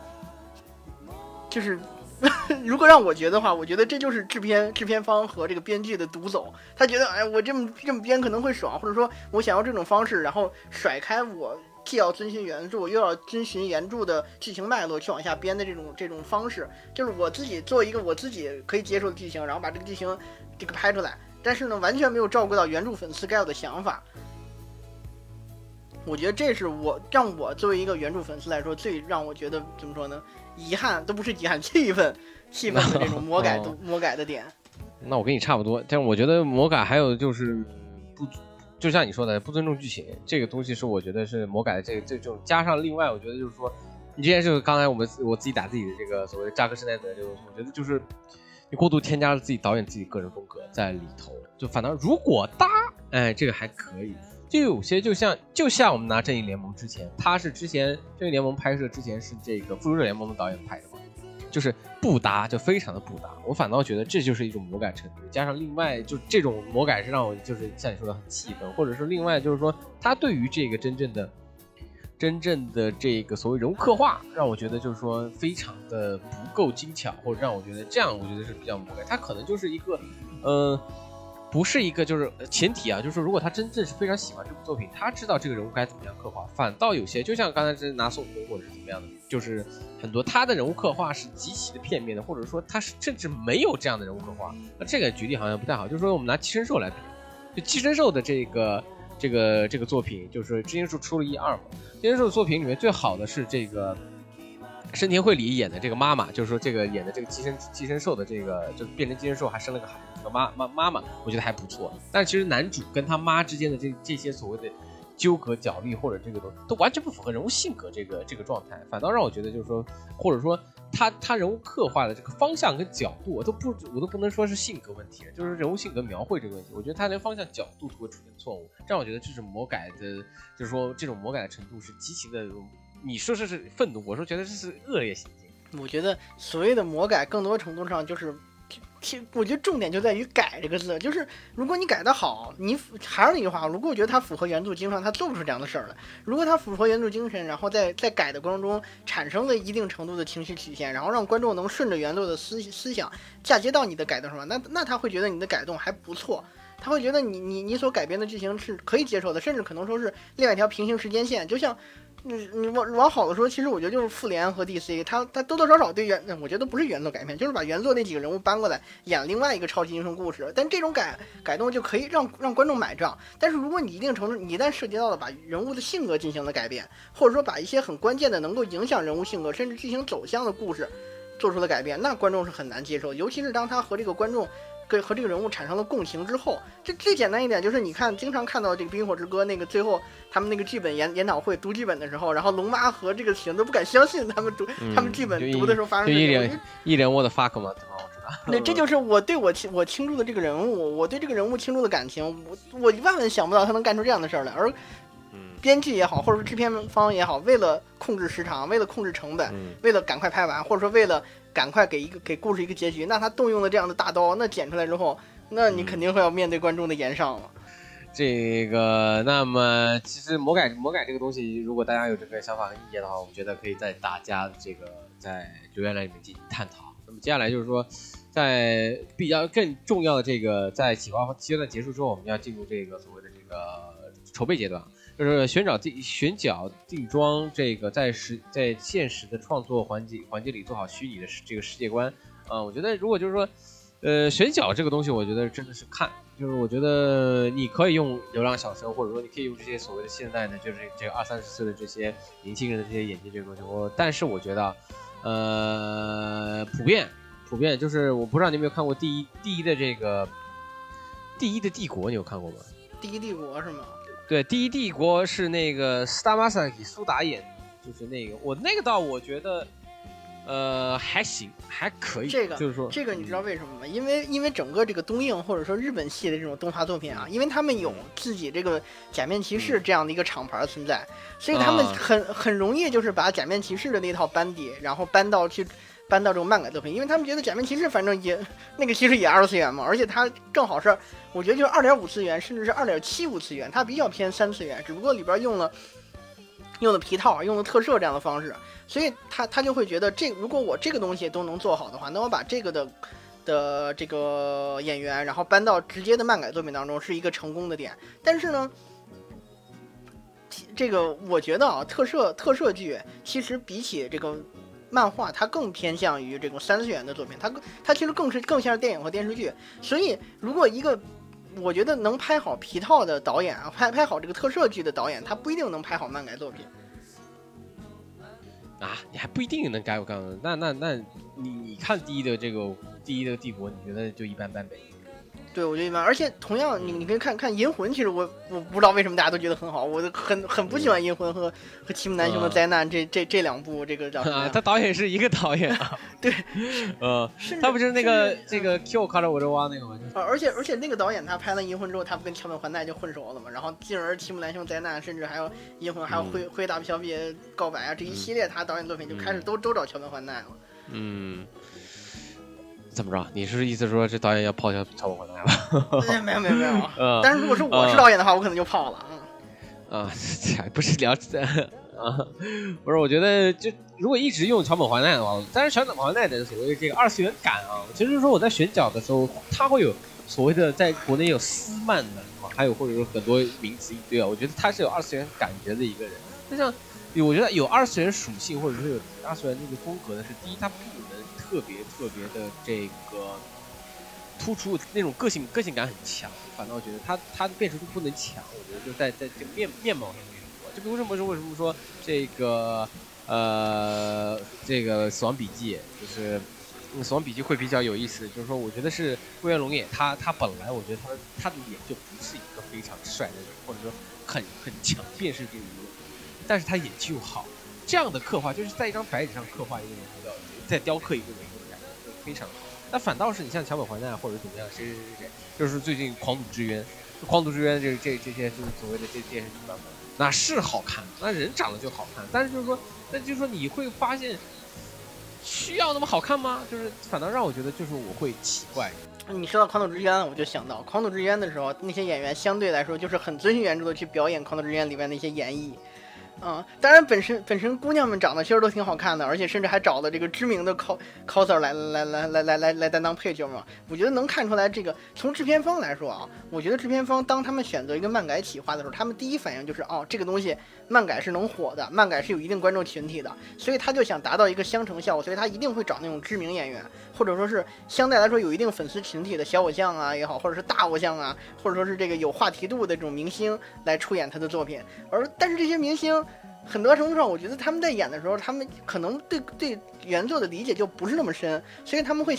就是。如果让我觉得的话，我觉得这就是制片制片方和这个编剧的独走。他觉得，哎，我这么这么编可能会爽，或者说我想要这种方式，然后甩开我既要遵循原著，又要遵循原著的剧情脉络去往下编的这种这种方式，就是我自己做一个我自己可以接受的剧情，然后把这个剧情这个拍出来。但是呢，完全没有照顾到原著粉丝该有的想法。我觉得这是我让我作为一个原著粉丝来说，最让我觉得怎么说呢？遗憾都不是遗憾，气愤，气愤的这种 魔改的魔改的点。
那我跟你差不多，但是我觉得魔改还有就是不，就像你说的不尊重剧情，这个东西是我觉得是魔改的这个这种加上另外，我觉得就是说，你之前就是刚才我们我自己打自己的这个所谓的扎克施奈德这个东西，我觉得就是你过度添加了自己导演自己个人风格在里头，就反倒如果搭，哎，这个还可以。就有些就像就像我们拿正义联盟之前，他是之前正义联盟拍摄之前是这个复仇者联盟的导演拍的嘛，就是不搭，就非常的不搭。我反倒觉得这就是一种魔改程度，加上另外就这种魔改是让我就是像你说的很气愤，或者是另外就是说他对于这个真正的真正的这个所谓人物刻画，让我觉得就是说非常的不够精巧，或者让我觉得这样我觉得是比较魔改，他可能就是一个呃。不是一个，就是前提啊，就是如果他真正是非常喜欢这部作品，他知道这个人物该怎么样刻画，反倒有些，就像刚才这拿孙悟空或者是怎么样的，就是很多他的人物刻画是极其的片面的，或者说他是甚至没有这样的人物刻画。那这个举例好像不太好，就是说我们拿寄生兽来比，就寄生兽的这个这个这个作品，就是寄生兽出了一二嘛，寄生兽作品里面最好的是这个。深田惠里演的这个妈妈，就是说这个演的这个寄生寄生兽的这个，就变成寄生兽还生了个孩子，这个妈妈妈妈，我觉得还不错。但其实男主跟他妈之间的这这些所谓的纠葛角力或者这个都都完全不符合人物性格这个这个状态，反倒让我觉得就是说，或者说他他人物刻画的这个方向跟角度，我都不我都不能说是性格问题，就是人物性格描绘这个问题，我觉得他连方向角度都会出现错误，这样我觉得这是魔改的，就是说这种魔改的程度是极其的。你说这是愤怒，我说觉得这是恶劣行径。
我觉得所谓的魔改，更多程度上就是我觉得重点就在于“改”这个字，就是如果你改得好，你还是那句话，如果我觉得它符合原著精神，它做不出这样的事儿来。如果它符合原著精神，然后在在改的过程中产生了一定程度的情绪曲线，然后让观众能顺着原作的思思想嫁接到你的改动上，那那他会觉得你的改动还不错，他会觉得你你你所改编的剧情是可以接受的，甚至可能说是另外一条平行时间线，就像。你你往往好的说，其实我觉得就是复联和 DC，他他多多少少对原，我觉得不是原作改编，就是把原作那几个人物搬过来演另外一个超级英雄故事。但这种改改动就可以让让观众买账。但是如果你一定程度，你一旦涉及到了把人物的性格进行了改变，或者说把一些很关键的能够影响人物性格甚至剧情走向的故事做出了改变，那观众是很难接受。尤其是当他和这个观众。跟和这个人物产生了共情之后，这最简单一点就是你看，经常看到这个《冰火之歌》那个最后他们那个剧本研研讨会读剧本的时候，然后龙妈和这个雪都不敢相信他们读他们剧本读的时候发生的
一脸一脸我的 fuck 吗？对吧？我知道。
那这就是我对我倾我倾注的这个人物，我对这个人物倾注的感情，我我万万想不到他能干出这样的事儿来。而编剧也好，或者说制片方也好，为了控制时长，为了控制成本，为了赶快拍完，或者说为了。赶快给一个给故事一个结局，那他动用了这样的大刀，那剪出来之后，那你肯定会要面对观众的严上了。
这个，那么其实魔改魔改这个东西，如果大家有这个想法和意见的话，我觉得可以在大家这个在留言栏里面进行探讨。那么接下来就是说，在比较更重要的这个在企划阶段结束之后，我们要进入这个所谓的这个筹备阶段。就是选角定选角定妆，这个在实在现实的创作环节环节里做好虚拟的这个世界观啊，我觉得如果就是说，呃，选角这个东西，我觉得真的是看，就是我觉得你可以用流量小生，或者说你可以用这些所谓的现在的就是这个二三十岁的这些年轻人的这些演技这个东西，我但是我觉得，呃，普遍普遍就是我不知道你有没有看过第一第一的这个第一的帝国，你有看过吗？
第一帝国是吗？
对，第一帝国是那个斯达马萨给苏打演，就是那个我那个倒我觉得，呃还行，还可以。
这个
就是说，
这个你知道为什么吗？因为因为整个这个东映或者说日本系的这种动画作品啊，因为他们有自己这个假面骑士这样的一个厂牌存在，所以他们很很容易就是把假面骑士的那套班底，然后搬到去。搬到这种漫改作品，因为他们觉得假面骑士反正也那个其实也二次元嘛，而且它正好是我觉得就是二点五次元，甚至是二点七五次元，它比较偏三次元，只不过里边用了用了皮套，用了特摄这样的方式，所以他他就会觉得这如果我这个东西都能做好的话，那我把这个的的这个演员，然后搬到直接的漫改作品当中是一个成功的点。但是呢，这个我觉得啊，特摄特摄剧其实比起这个。漫画它更偏向于这种三次元的作品，它它其实更是更像是电影和电视剧。所以，如果一个我觉得能拍好皮套的导演啊，拍拍好这个特摄剧的导演，他不一定能拍好漫改作品。
啊，你还不一定能改我刚刚那那那你你看第一的这个第一的帝国，你觉得就一般般呗？
对，我觉得一般，而且同样，你你可以看看《银魂》，其实我我不知道为什么大家都觉得很好，我很很不喜欢《银魂》和和《齐木南雄的灾难》这这这两部，这个叫
啊，他导演是一个导演啊，
对，
呃，他不是那个那个 Q 卡着我这挖那个吗？
而且而且那个导演他拍了《银魂》之后，他不跟桥本环奈就混熟了嘛，然后进而《齐木南雄灾难》，甚至还有《银魂》，还有《灰灰大小别告白》啊这一系列他导演作品就开始都都找桥本环奈了，
嗯。怎么着？你是意思说这导演要泡下乔本环奈了？
没有没有没有。嗯。但是如果是我是导演的话，我可能就泡了。
嗯。啊，不是聊啊，不是，我觉得就如果一直用桥本环奈的话，但是桥本环奈的所谓的这个二次元感啊，其实说我在选角的时候，他会有所谓的在国内有斯曼的啊，还有或者说很多名词一堆啊，我觉得他是有二次元感觉的一个人。就像我觉得有二次元属性或者说有二次元那个风格的是，第一他不。特别特别的这个突出那种个性，个性感很强。反倒觉得他他的辨识度不能强，我觉得就在在这个面面貌上面说，就比如什么说为什么说这个呃这个死亡笔记就是死亡笔记会比较有意思，就是说我觉得是龟原龙也他他本来我觉得他他的脸就不是一个非常帅的人，或者说很很强辨识度的，但是他演技又好，这样的刻画就是在一张白纸上刻画一个人。在雕刻一个人物的感觉就非常好，那反倒是你像桥本环奈或者怎么样，谁谁谁谁，就是最近《狂赌之渊》，《狂赌之渊》这这这些就是所谓的这电视剧版本，那是好看，那人长得就好看，但是就是说，那就是说你会发现，需要那么好看吗？就是反倒让我觉得就是我会奇怪。
你说到《狂赌之渊》，我就想到《狂赌之渊》的时候，那些演员相对来说就是很遵循原著的去表演《狂赌之渊》里面的一些演绎。啊，当然，本身本身姑娘们长得其实都挺好看的，而且甚至还找了这个知名的 cos coser 来来来来来来来担当配角嘛。我觉得能看出来，这个从制片方来说啊，我觉得制片方当他们选择一个漫改企划的时候，他们第一反应就是哦，这个东西漫改是能火的，漫改是有一定观众群体的，所以他就想达到一个相乘效果，所以他一定会找那种知名演员，或者说是相对来说有一定粉丝群体的小偶像啊也好，或者是大偶像啊，或者说是这个有话题度的这种明星来出演他的作品。而但是这些明星。很多程度上，我觉得他们在演的时候，他们可能对对原作的理解就不是那么深，所以他们会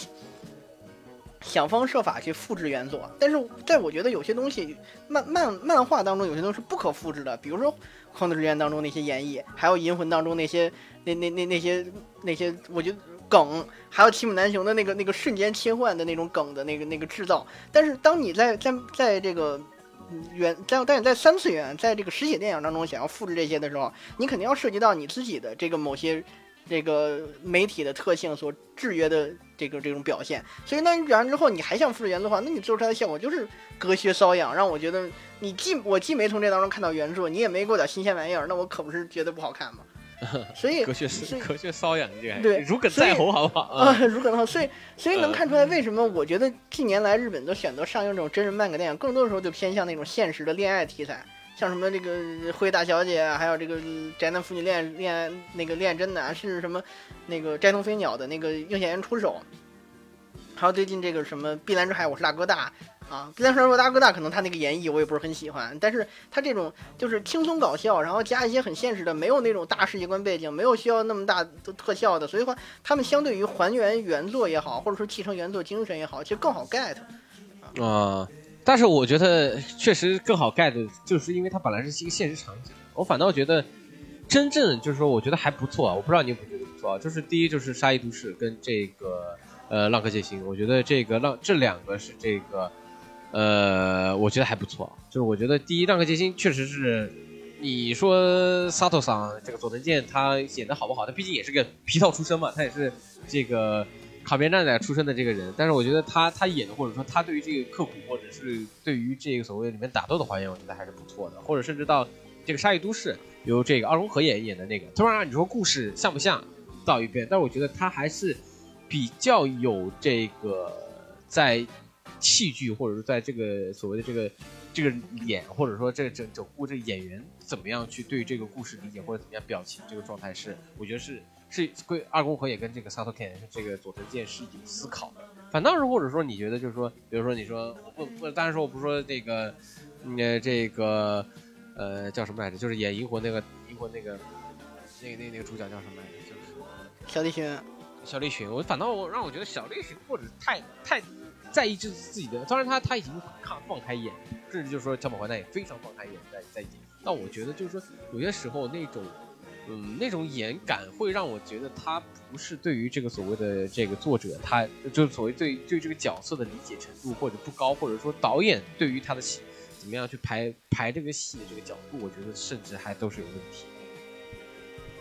想方设法去复制原作。但是在我觉得有些东西漫漫漫画当中有些东西是不可复制的，比如说《狂赌之渊》当中那些演绎，还有《银魂》当中那些那那那那些那些，我觉得梗，还有《骑母难雄》的那个那个瞬间切换的那种梗的那个那个制造。但是当你在在在这个原在，但你在三次元，在这个实写电影当中，想要复制这些的时候，你肯定要涉及到你自己的这个某些这个媒体的特性所制约的这个这种表现。所以，那你然之后你还想复制原作的话，那你做出来的效果就是隔靴搔痒，让我觉得你既我既没从这当中看到原著，你也没给我点新鲜玩意儿，那我可不是觉得不好看吗？所以
隔靴隔靴搔痒，这个
对
如鲠在喉，好不好
啊？如鲠在喉，所以 所以能看出来为什么我觉得近年来日本都选择上映这种真人漫改电影，更多的时候就偏向那种现实的恋爱题材，像什么这个《灰大小姐》，还有这个宅男腐女恋恋那个恋真的，甚至什么那个斋藤飞鸟的那个映写员出手，还有最近这个什么《碧蓝之海》，我是大哥大。啊，碧蓝之海》我是大哥大可能他那个演绎我也不是很喜欢，但是他这种就是轻松搞笑，然后加一些很现实的，没有那种大世界观背景，没有需要那么大的特效的，所以话他们相对于还原原作也好，或者说继承原作精神也好，其实更好 get。
啊，但是我觉得确实更好 get，就是因为它本来是一个现实场景。我反倒觉得真正就是说，我觉得还不错。我不知道你有没有觉得不错啊？就是第一就是《沙溢都市》跟这个呃《浪客剑心》，我觉得这个浪这两个是这个。呃，我觉得还不错，就是我觉得第一《浪客剑心》确实是，你说萨托桑这个佐藤健他演的好不好？他毕竟也是个皮套出身嘛，他也是这个卡边站仔出身的这个人。但是我觉得他他演的，或者说他对于这个刻苦，或者是对于这个所谓里面打斗的还原，我觉得还是不错的。或者甚至到这个《沙溢都市》，由这个二龙河演演的那个，当然你说故事像不像，倒一遍，但是我觉得他还是比较有这个在。戏剧，或者说在这个所谓的这个这个演，或者说这整整部这个演员怎么样去对这个故事理解，或者怎么样表情，这个状态是，我觉得是是归二宫和也跟这个萨托肯这个佐藤健是有思考的。反倒是或者说你觉得就是说，比如说你说我不不，当然说我不说那个，呃这个呃叫什么来着？就是演银魂那个银魂那个那个那个那个主角叫什么来着？就是
小栗旬。
小栗旬，我反倒我让我觉得小栗旬或者太太。在意就是自己的，当然他他已经看放开眼，甚至就是说，小马环奈也非常放开眼在在演。但我觉得就是说，有些时候那种，嗯，那种演感会让我觉得他不是对于这个所谓的这个作者，他就是所谓对对这个角色的理解程度或者不高，或者说导演对于他的戏怎么样去排排这个戏的这个角度，我觉得甚至还都是有问题。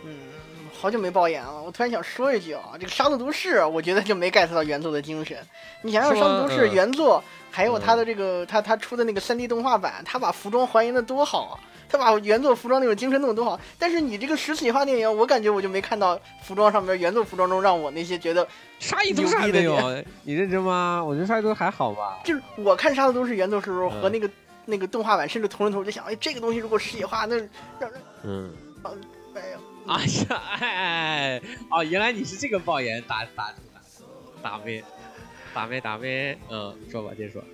嗯。好久没爆眼了，我突然想说一句啊，这个《杀戮都市》我觉得就没 get 到原作的精神。你想想，《杀戮都市》原作还有他的这个他他出的那个 3D 动画版，他把服装还原的多好啊，他把原作服装那种精神弄得多好。但是你这个实体化电影，我感觉我就没看到服装上面原作服装中让我那些觉得
杀一都市没有，你认真吗？我觉得杀一都还好吧。
就是我看《杀戮都市》原作时候和那个那个动画版甚至同人头，就想，哎，这个东西如果实体化，那让人嗯，
哎呀。哎呀，哎，哦，原来你是这个爆言打打出来，打妹，打妹打妹，嗯，说吧，接着说。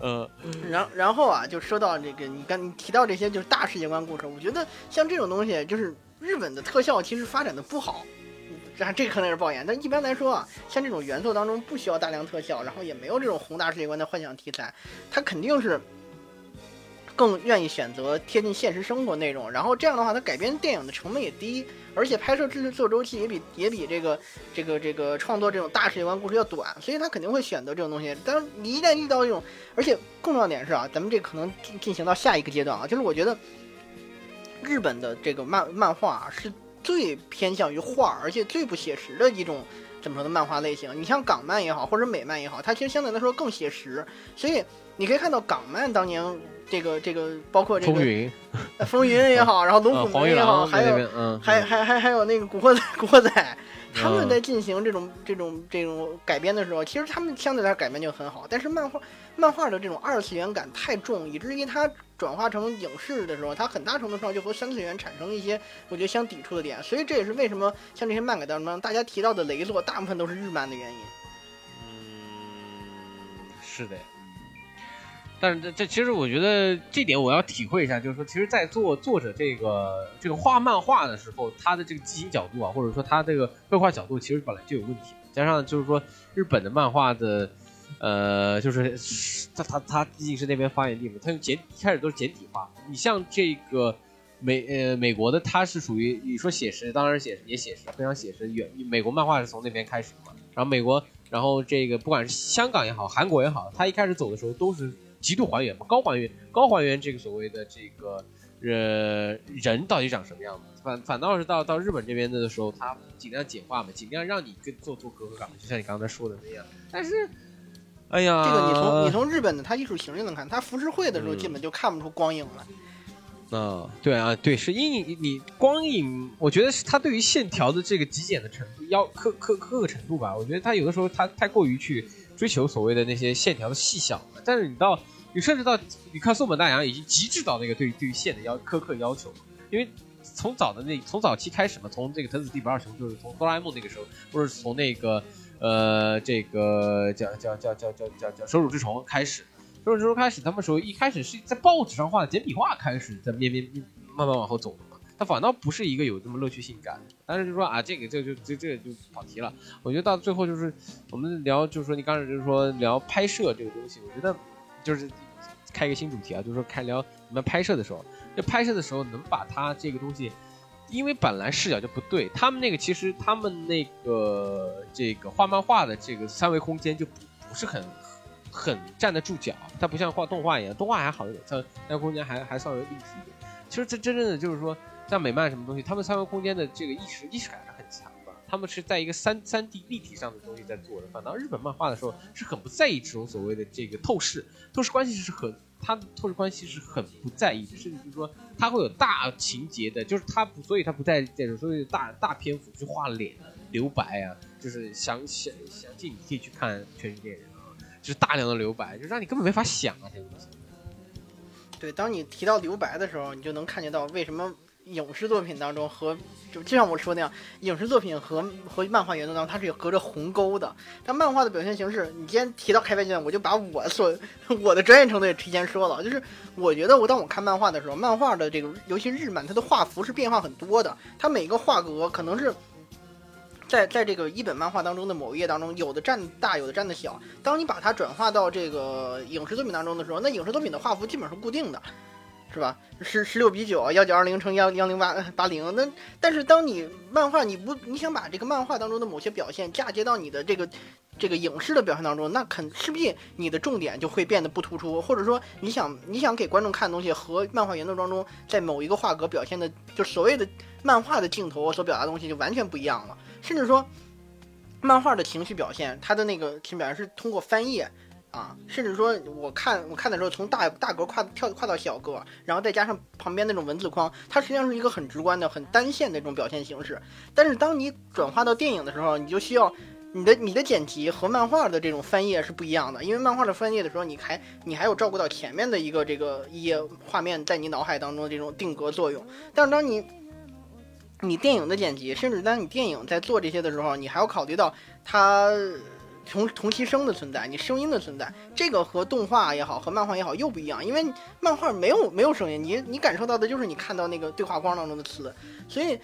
嗯，然然后啊，就说到这个，你刚你提到这些就是大世界观故事，我觉得像这种东西，就是日本的特效其实发展的不好，这这可能是爆言，但一般来说啊，像这种原作当中不需要大量特效，然后也没有这种宏大世界观的幻想题材，它肯定是。更愿意选择贴近现实生活内容，然后这样的话，它改编电影的成本也低，而且拍摄制作周期也比也比这个这个这个创作这种大世界观故事要短，所以他肯定会选择这种东西。但是你一旦遇到这种，而且更重要点是啊，咱们这可能进行到下一个阶段啊，就是我觉得日本的这个漫漫画啊是最偏向于画，而且最不写实的一种怎么说的漫画类型。你像港漫也好，或者美漫也好，它其实相对来说更写实。所以你可以看到港漫当年这个这个，包括这个
风云，
风云也好，然后龙虎门也好，还有
嗯，
还还还还有那个古惑仔，古惑仔。他们在进行这种这种这种改编的时候，其实他们相对来说改编就很好。但是漫画漫画的这种二次元感太重，以至于它转化成影视的时候，它很大程度上就和三次元产生一些我觉得相抵触的点。所以这也是为什么像这些漫改当中，大家提到的雷作大部分都是日漫的原因。
嗯，是的。但是这这其实我觉得这点我要体会一下，就是说，其实，在做作者这个这个画漫画的时候，他的这个畸形角度啊，或者说他这个绘画角度，其实本来就有问题。加上就是说，日本的漫画的，呃，就是他他他毕竟是那边发源地嘛，他用简一开始都是简体画。你像这个美呃美国的，他是属于你说写实，当然写也写实，非常写实。远美国漫画是从那边开始的嘛，然后美国，然后这个不管是香港也好，韩国也好，他一开始走的时候都是。极度还原嘛，高还原，高还原这个所谓的这个，呃，人到底长什么样子？反反倒是到到日本这边的时候，他尽量简化嘛，尽量让你跟做做隔阂感，就像你刚才说的那样。但是，哎呀，
这个你从你从日本的他艺术形式能看，他浮世绘的时候基本就看不出光影
了。嗯，对啊，对，是阴影，你光影，我觉得是他对于线条的这个极简的程度，要苛苛苛刻程度吧。我觉得他有的时候他太过于去追求所谓的那些线条的细小，但是你到。你甚至到你看松本大洋已经极致到那个对对于线的要苛刻要求，因为从早的那从早期开始嘛，从这个藤子 D 不二雄就是从哆啦 A 梦那个时候，或者从那个呃这个叫叫叫叫叫叫叫手冢治虫开始，手冢治虫开始，他们说一开始是在报纸上画的简笔画开始在面面慢慢往后走，他反倒不是一个有这么乐趣性感，但是就说啊这个这个就这这个就跑题了，我觉得到最后就是我们聊就是说你刚才就是说聊拍摄这个东西，我觉得就是。开一个新主题啊，就是说开聊你们拍摄的时候，就拍摄的时候能把它这个东西，因为本来视角就不对，他们那个其实他们那个这个画漫画的这个三维空间就不不是很很站得住脚，它不像画动画一样，动画还好一点，像那空间还还稍微立体一点。其实这真正的就是说，像美漫什么东西，他们三维空间的这个意识意识感是很强的，他们是在一个三三 D 立体上的东西在做的。反倒日本漫画的时候是很不在意这种所谓的这个透视，透视关系是很。他的透视关系是很不在意的，甚至就是说他会有大情节的，就是他不，所以他不在这种所以大大篇幅去画脸留白啊，就是详详详细你可以去看《全世界人》啊，就是大量的留白，就让你根本没法想啊这个东西。
对，当你提到留白的时候，你就能看见到为什么。影视作品当中和就就像我说那样，影视作品和和漫画原作当中它是有隔着鸿沟的。但漫画的表现形式，你既然提到开拍阶段，我就把我所我的专业程度也提前说了。就是我觉得我当我看漫画的时候，漫画的这个尤其日漫，它的画幅是变化很多的。它每个画格可能是在在这个一本漫画当中的某一页当中，有的占大，有的占的小。当你把它转化到这个影视作品当中的时候，那影视作品的画幅基本上是固定的。是吧？十十六比九，幺九二零乘幺幺零八八零。那但是当你漫画你不你想把这个漫画当中的某些表现嫁接到你的这个这个影视的表现当中，那肯势必你的重点就会变得不突出，或者说你想你想给观众看的东西和漫画原作当中在某一个画格表现的，就所谓的漫画的镜头所表达东西就完全不一样了。甚至说，漫画的情绪表现，它的那个情绪表现是通过翻页。啊，甚至说，我看我看的时候，从大大格跨跳跨到小格，然后再加上旁边那种文字框，它实际上是一个很直观的、很单线的这种表现形式。但是当你转化到电影的时候，你就需要你的你的剪辑和漫画的这种翻页是不一样的，因为漫画的翻页的时候，你还你还有照顾到前面的一个这个一页画面在你脑海当中的这种定格作用。但是当你你电影的剪辑，甚至当你电影在做这些的时候，你还要考虑到它。同同期声的存在，你声音的存在，这个和动画也好，和漫画也好又不一样，因为漫画没有没有声音，你你感受到的就是你看到那个对话框当中的词，所以。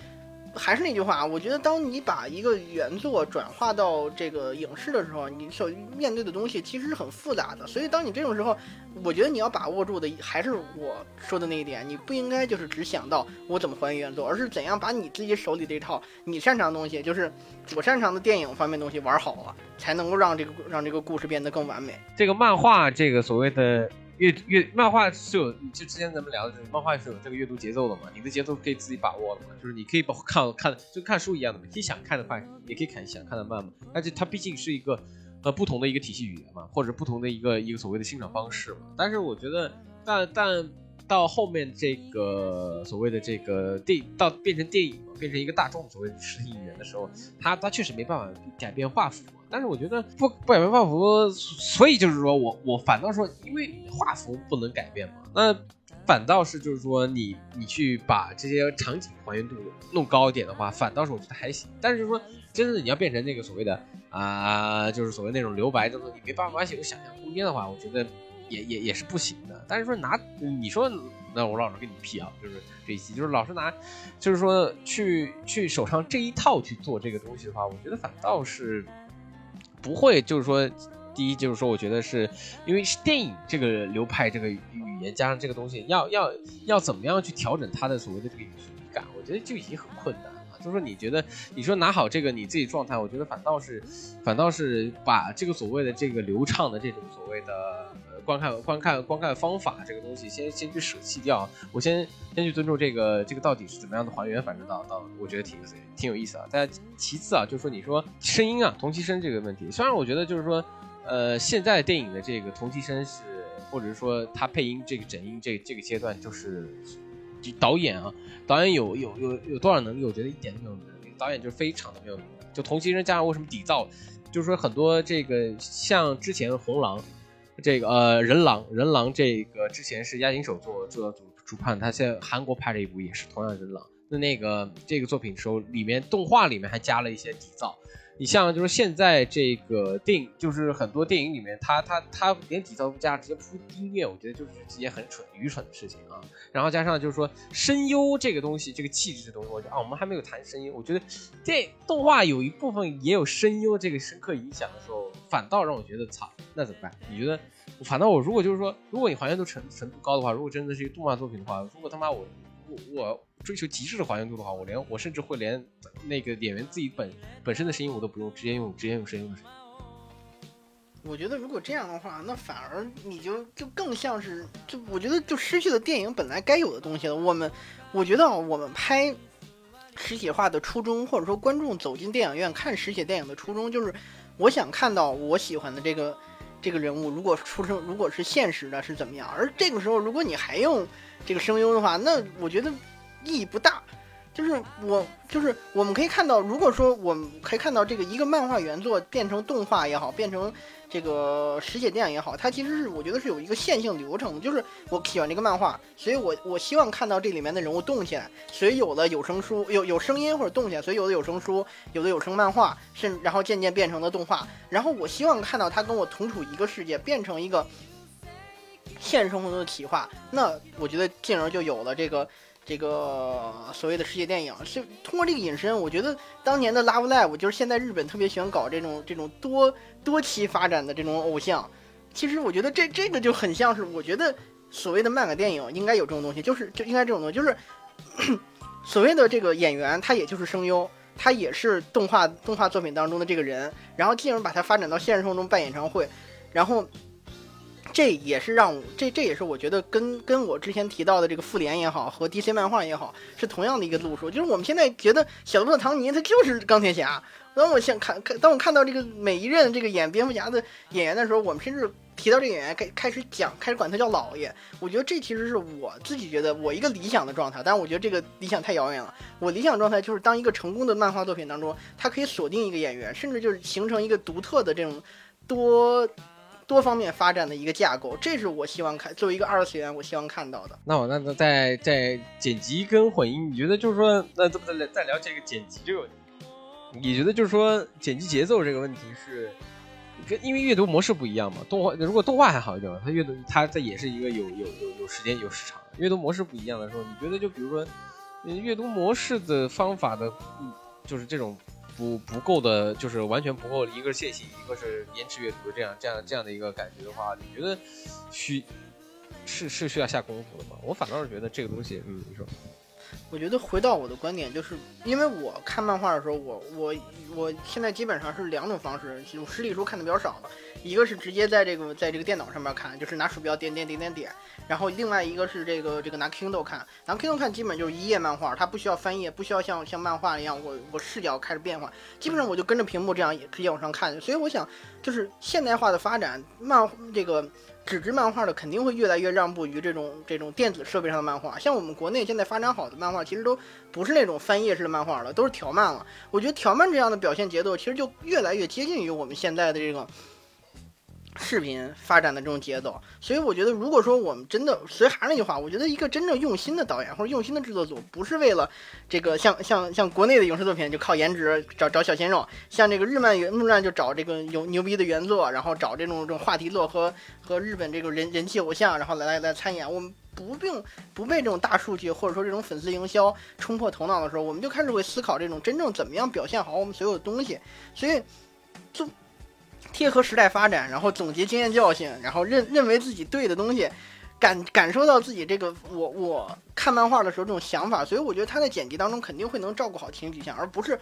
还是那句话，我觉得当你把一个原作转化到这个影视的时候，你所面对的东西其实是很复杂的。所以当你这种时候，我觉得你要把握住的还是我说的那一点，你不应该就是只想到我怎么还原原作，而是怎样把你自己手里这套你擅长的东西，就是我擅长的电影方面东西玩好了，才能够让这个让这个故事变得更完美。
这个漫画，这个所谓的。阅阅漫画是有，就之前咱们聊的，就是漫画是有这个阅读节奏的嘛，你的节奏可以自己把握的嘛，就是你可以把看看就看书一样的嘛，可以想看的快，也可以看想看的慢嘛，但是它毕竟是一个呃不同的一个体系语言嘛，或者不同的一个一个所谓的欣赏方式嘛，但是我觉得，但但。到后面这个所谓的这个电到变成电影，变成一个大众所谓的视听语言的时候，它它确实没办法改变画幅。但是我觉得不不改变画幅，所以就是说我我反倒说，因为画幅不能改变嘛，那反倒是就是说你你去把这些场景还原度弄高一点的话，反倒是我觉得还行。但是就是说，真的你要变成那个所谓的啊，就是所谓那种留白，就是你没办法有想象空间的话，我觉得。也也也是不行的，但是说拿你说，那我老师跟你辟啊，就是这一期就是老师拿，就是说去去手上这一套去做这个东西的话，我觉得反倒是不会，就是说第一就是说，我觉得是因为是电影这个流派这个语言加上这个东西，要要要怎么样去调整它的所谓的这个语感，我觉得就已经很困难了。就是说，你觉得你说拿好这个你自己状态，我觉得反倒是，反倒是把这个所谓的这个流畅的这种所谓的观看观看观看方法这个东西，先先去舍弃掉。我先先去尊重这个这个到底是怎么样的还原，反正到到我觉得挺挺有意思啊。但其次啊，就是说你说声音啊，同期声这个问题，虽然我觉得就是说，呃，现在电影的这个同期声是，或者是说它配音这个整音这这个阶段就是。导演啊，导演有有有有多少能力？我觉得一点都没有能力。导演就非常的没有能力。就同期声加上为什么底噪，就是说很多这个像之前红狼，这个呃人狼人狼这个之前是押井手做做主主判，他现在韩国拍了一部也是同样人狼。那那个这个作品的时候里面动画里面还加了一些底噪。你像就是现在这个电影，就是很多电影里面，他他他连底噪不加，直接铺音乐，我觉得就是一件很蠢、愚蠢的事情啊。然后加上就是说声优这个东西，这个气质的东西，我觉得啊，我们还没有谈声优。我觉得这动画有一部分也有声优这个深刻影响的时候，反倒让我觉得操，那怎么办？你觉得？反倒我如果就是说，如果你还原度程程度高的话，如果真的是一个动画作品的话，如果他妈我我我。追求极致的还原度的话，我连我甚至会连那个演员自己本本身的声音我都不用，直接用直接用声优的声音。
我觉得如果这样的话，那反而你就就更像是，就我觉得就失去了电影本来该有的东西了。我们我觉得我们拍实写化的初衷，或者说观众走进电影院看实写电影的初衷，就是我想看到我喜欢的这个这个人物，如果出生如果是现实的，是怎么样。而这个时候，如果你还用这个声优的话，那我觉得。意义不大，就是我就是我们可以看到，如果说我们可以看到这个一个漫画原作变成动画也好，变成这个实写电影也好，它其实是我觉得是有一个线性流程的。就是我喜欢这个漫画，所以我我希望看到这里面的人物动起来，所以有的有声书有有声音或者动起来，所以有的有声书，有的有声漫画，甚然后渐渐变成了动画。然后我希望看到它跟我同处一个世界，变成一个现实生活中的企划，那我觉得进而就有了这个。这个所谓的世界电影，是通过这个引申，我觉得当年的 Love Live 就是现在日本特别喜欢搞这种这种多多期发展的这种偶像。其实我觉得这这个就很像是，我觉得所谓的漫改电影应该有这种东西，就是就应该这种东西，就是 所谓的这个演员，他也就是声优，他也是动画动画作品当中的这个人，然后进而把它发展到现实生活中办演唱会，然后。这也是让这这也是我觉得跟跟我之前提到的这个复联也好和 DC 漫画也好是同样的一个路数，就是我们现在觉得小罗伯特唐尼他就是钢铁侠。当我想看看当我看到这个每一任这个演蝙蝠侠的演员的时候，我们甚至提到这个演员开开始讲开始管他叫老爷。我觉得这其实是我自己觉得我一个理想的状态，但我觉得这个理想太遥远了。我理想状态就是当一个成功的漫画作品当中，它可以锁定一个演员，甚至就是形成一个独特的这种多。多方面发展的一个架构，这是我希望看作为一个二次元，我希望看到的。
那我那那在在剪辑跟混音，你觉得就是说，那这不再再聊这个剪辑这个问题？你觉得就是说剪辑节奏这个问题是跟因为阅读模式不一样嘛？动画如果动画还好一点，它阅读它这也是一个有有有有时间有时长，阅读模式不一样的时候，你觉得就比如说阅读模式的方法的，就是这种。不不够的，就是完全不够。一个是线性，一个是延迟阅读，这样这样这样的一个感觉的话，你觉得需是是需要下功夫的吗？我反倒是觉得这个东西，嗯，你说。
我觉得回到我的观点，就是因为我看漫画的时候，我我我现在基本上是两种方式，就实体书看的比较少了。一个是直接在这个在这个电脑上面看，就是拿鼠标点点点点点，然后另外一个是这个这个拿 Kindle 看，拿 Kindle 看基本就是一页漫画，它不需要翻页，不需要像像漫画一样我我视角开始变化，基本上我就跟着屏幕这样也直接往上看，所以我想就是现代化的发展，漫这个。纸质漫画的肯定会越来越让步于这种这种电子设备上的漫画，像我们国内现在发展好的漫画，其实都不是那种翻页式的漫画了，都是条漫了。我觉得条漫这样的表现节奏，其实就越来越接近于我们现在的这个。视频发展的这种节奏，所以我觉得，如果说我们真的，所以还是那句话，我觉得一个真正用心的导演或者用心的制作组，不是为了这个像像像国内的影视作品就靠颜值找找小鲜肉，像这个日漫原日漫就找这个有牛逼的原作，然后找这种这种话题作和和日本这个人人气偶像，然后来来来参演。我们不并不被这种大数据或者说这种粉丝营销冲破头脑的时候，我们就开始会思考这种真正怎么样表现好我们所有的东西。所以就。贴合时代发展，然后总结经验教训，然后认认为自己对的东西，感感受到自己这个我我看漫画的时候这种想法，所以我觉得他在剪辑当中肯定会能照顾好情景，而不是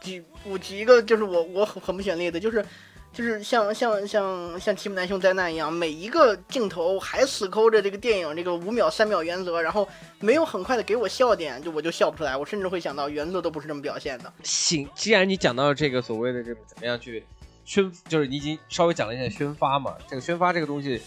举我举一个就是我我很很不选例的，就是就是像像像像《奇木南兄灾难》一样，每一个镜头还死抠着这个电影这个五秒三秒原则，然后没有很快的给我笑点，就我就笑不出来，我甚至会想到原作都不是这么表现的。
行，既然你讲到这个所谓的这个怎么样去。宣就是你已经稍微讲了一下宣发嘛，这个宣发这个东西，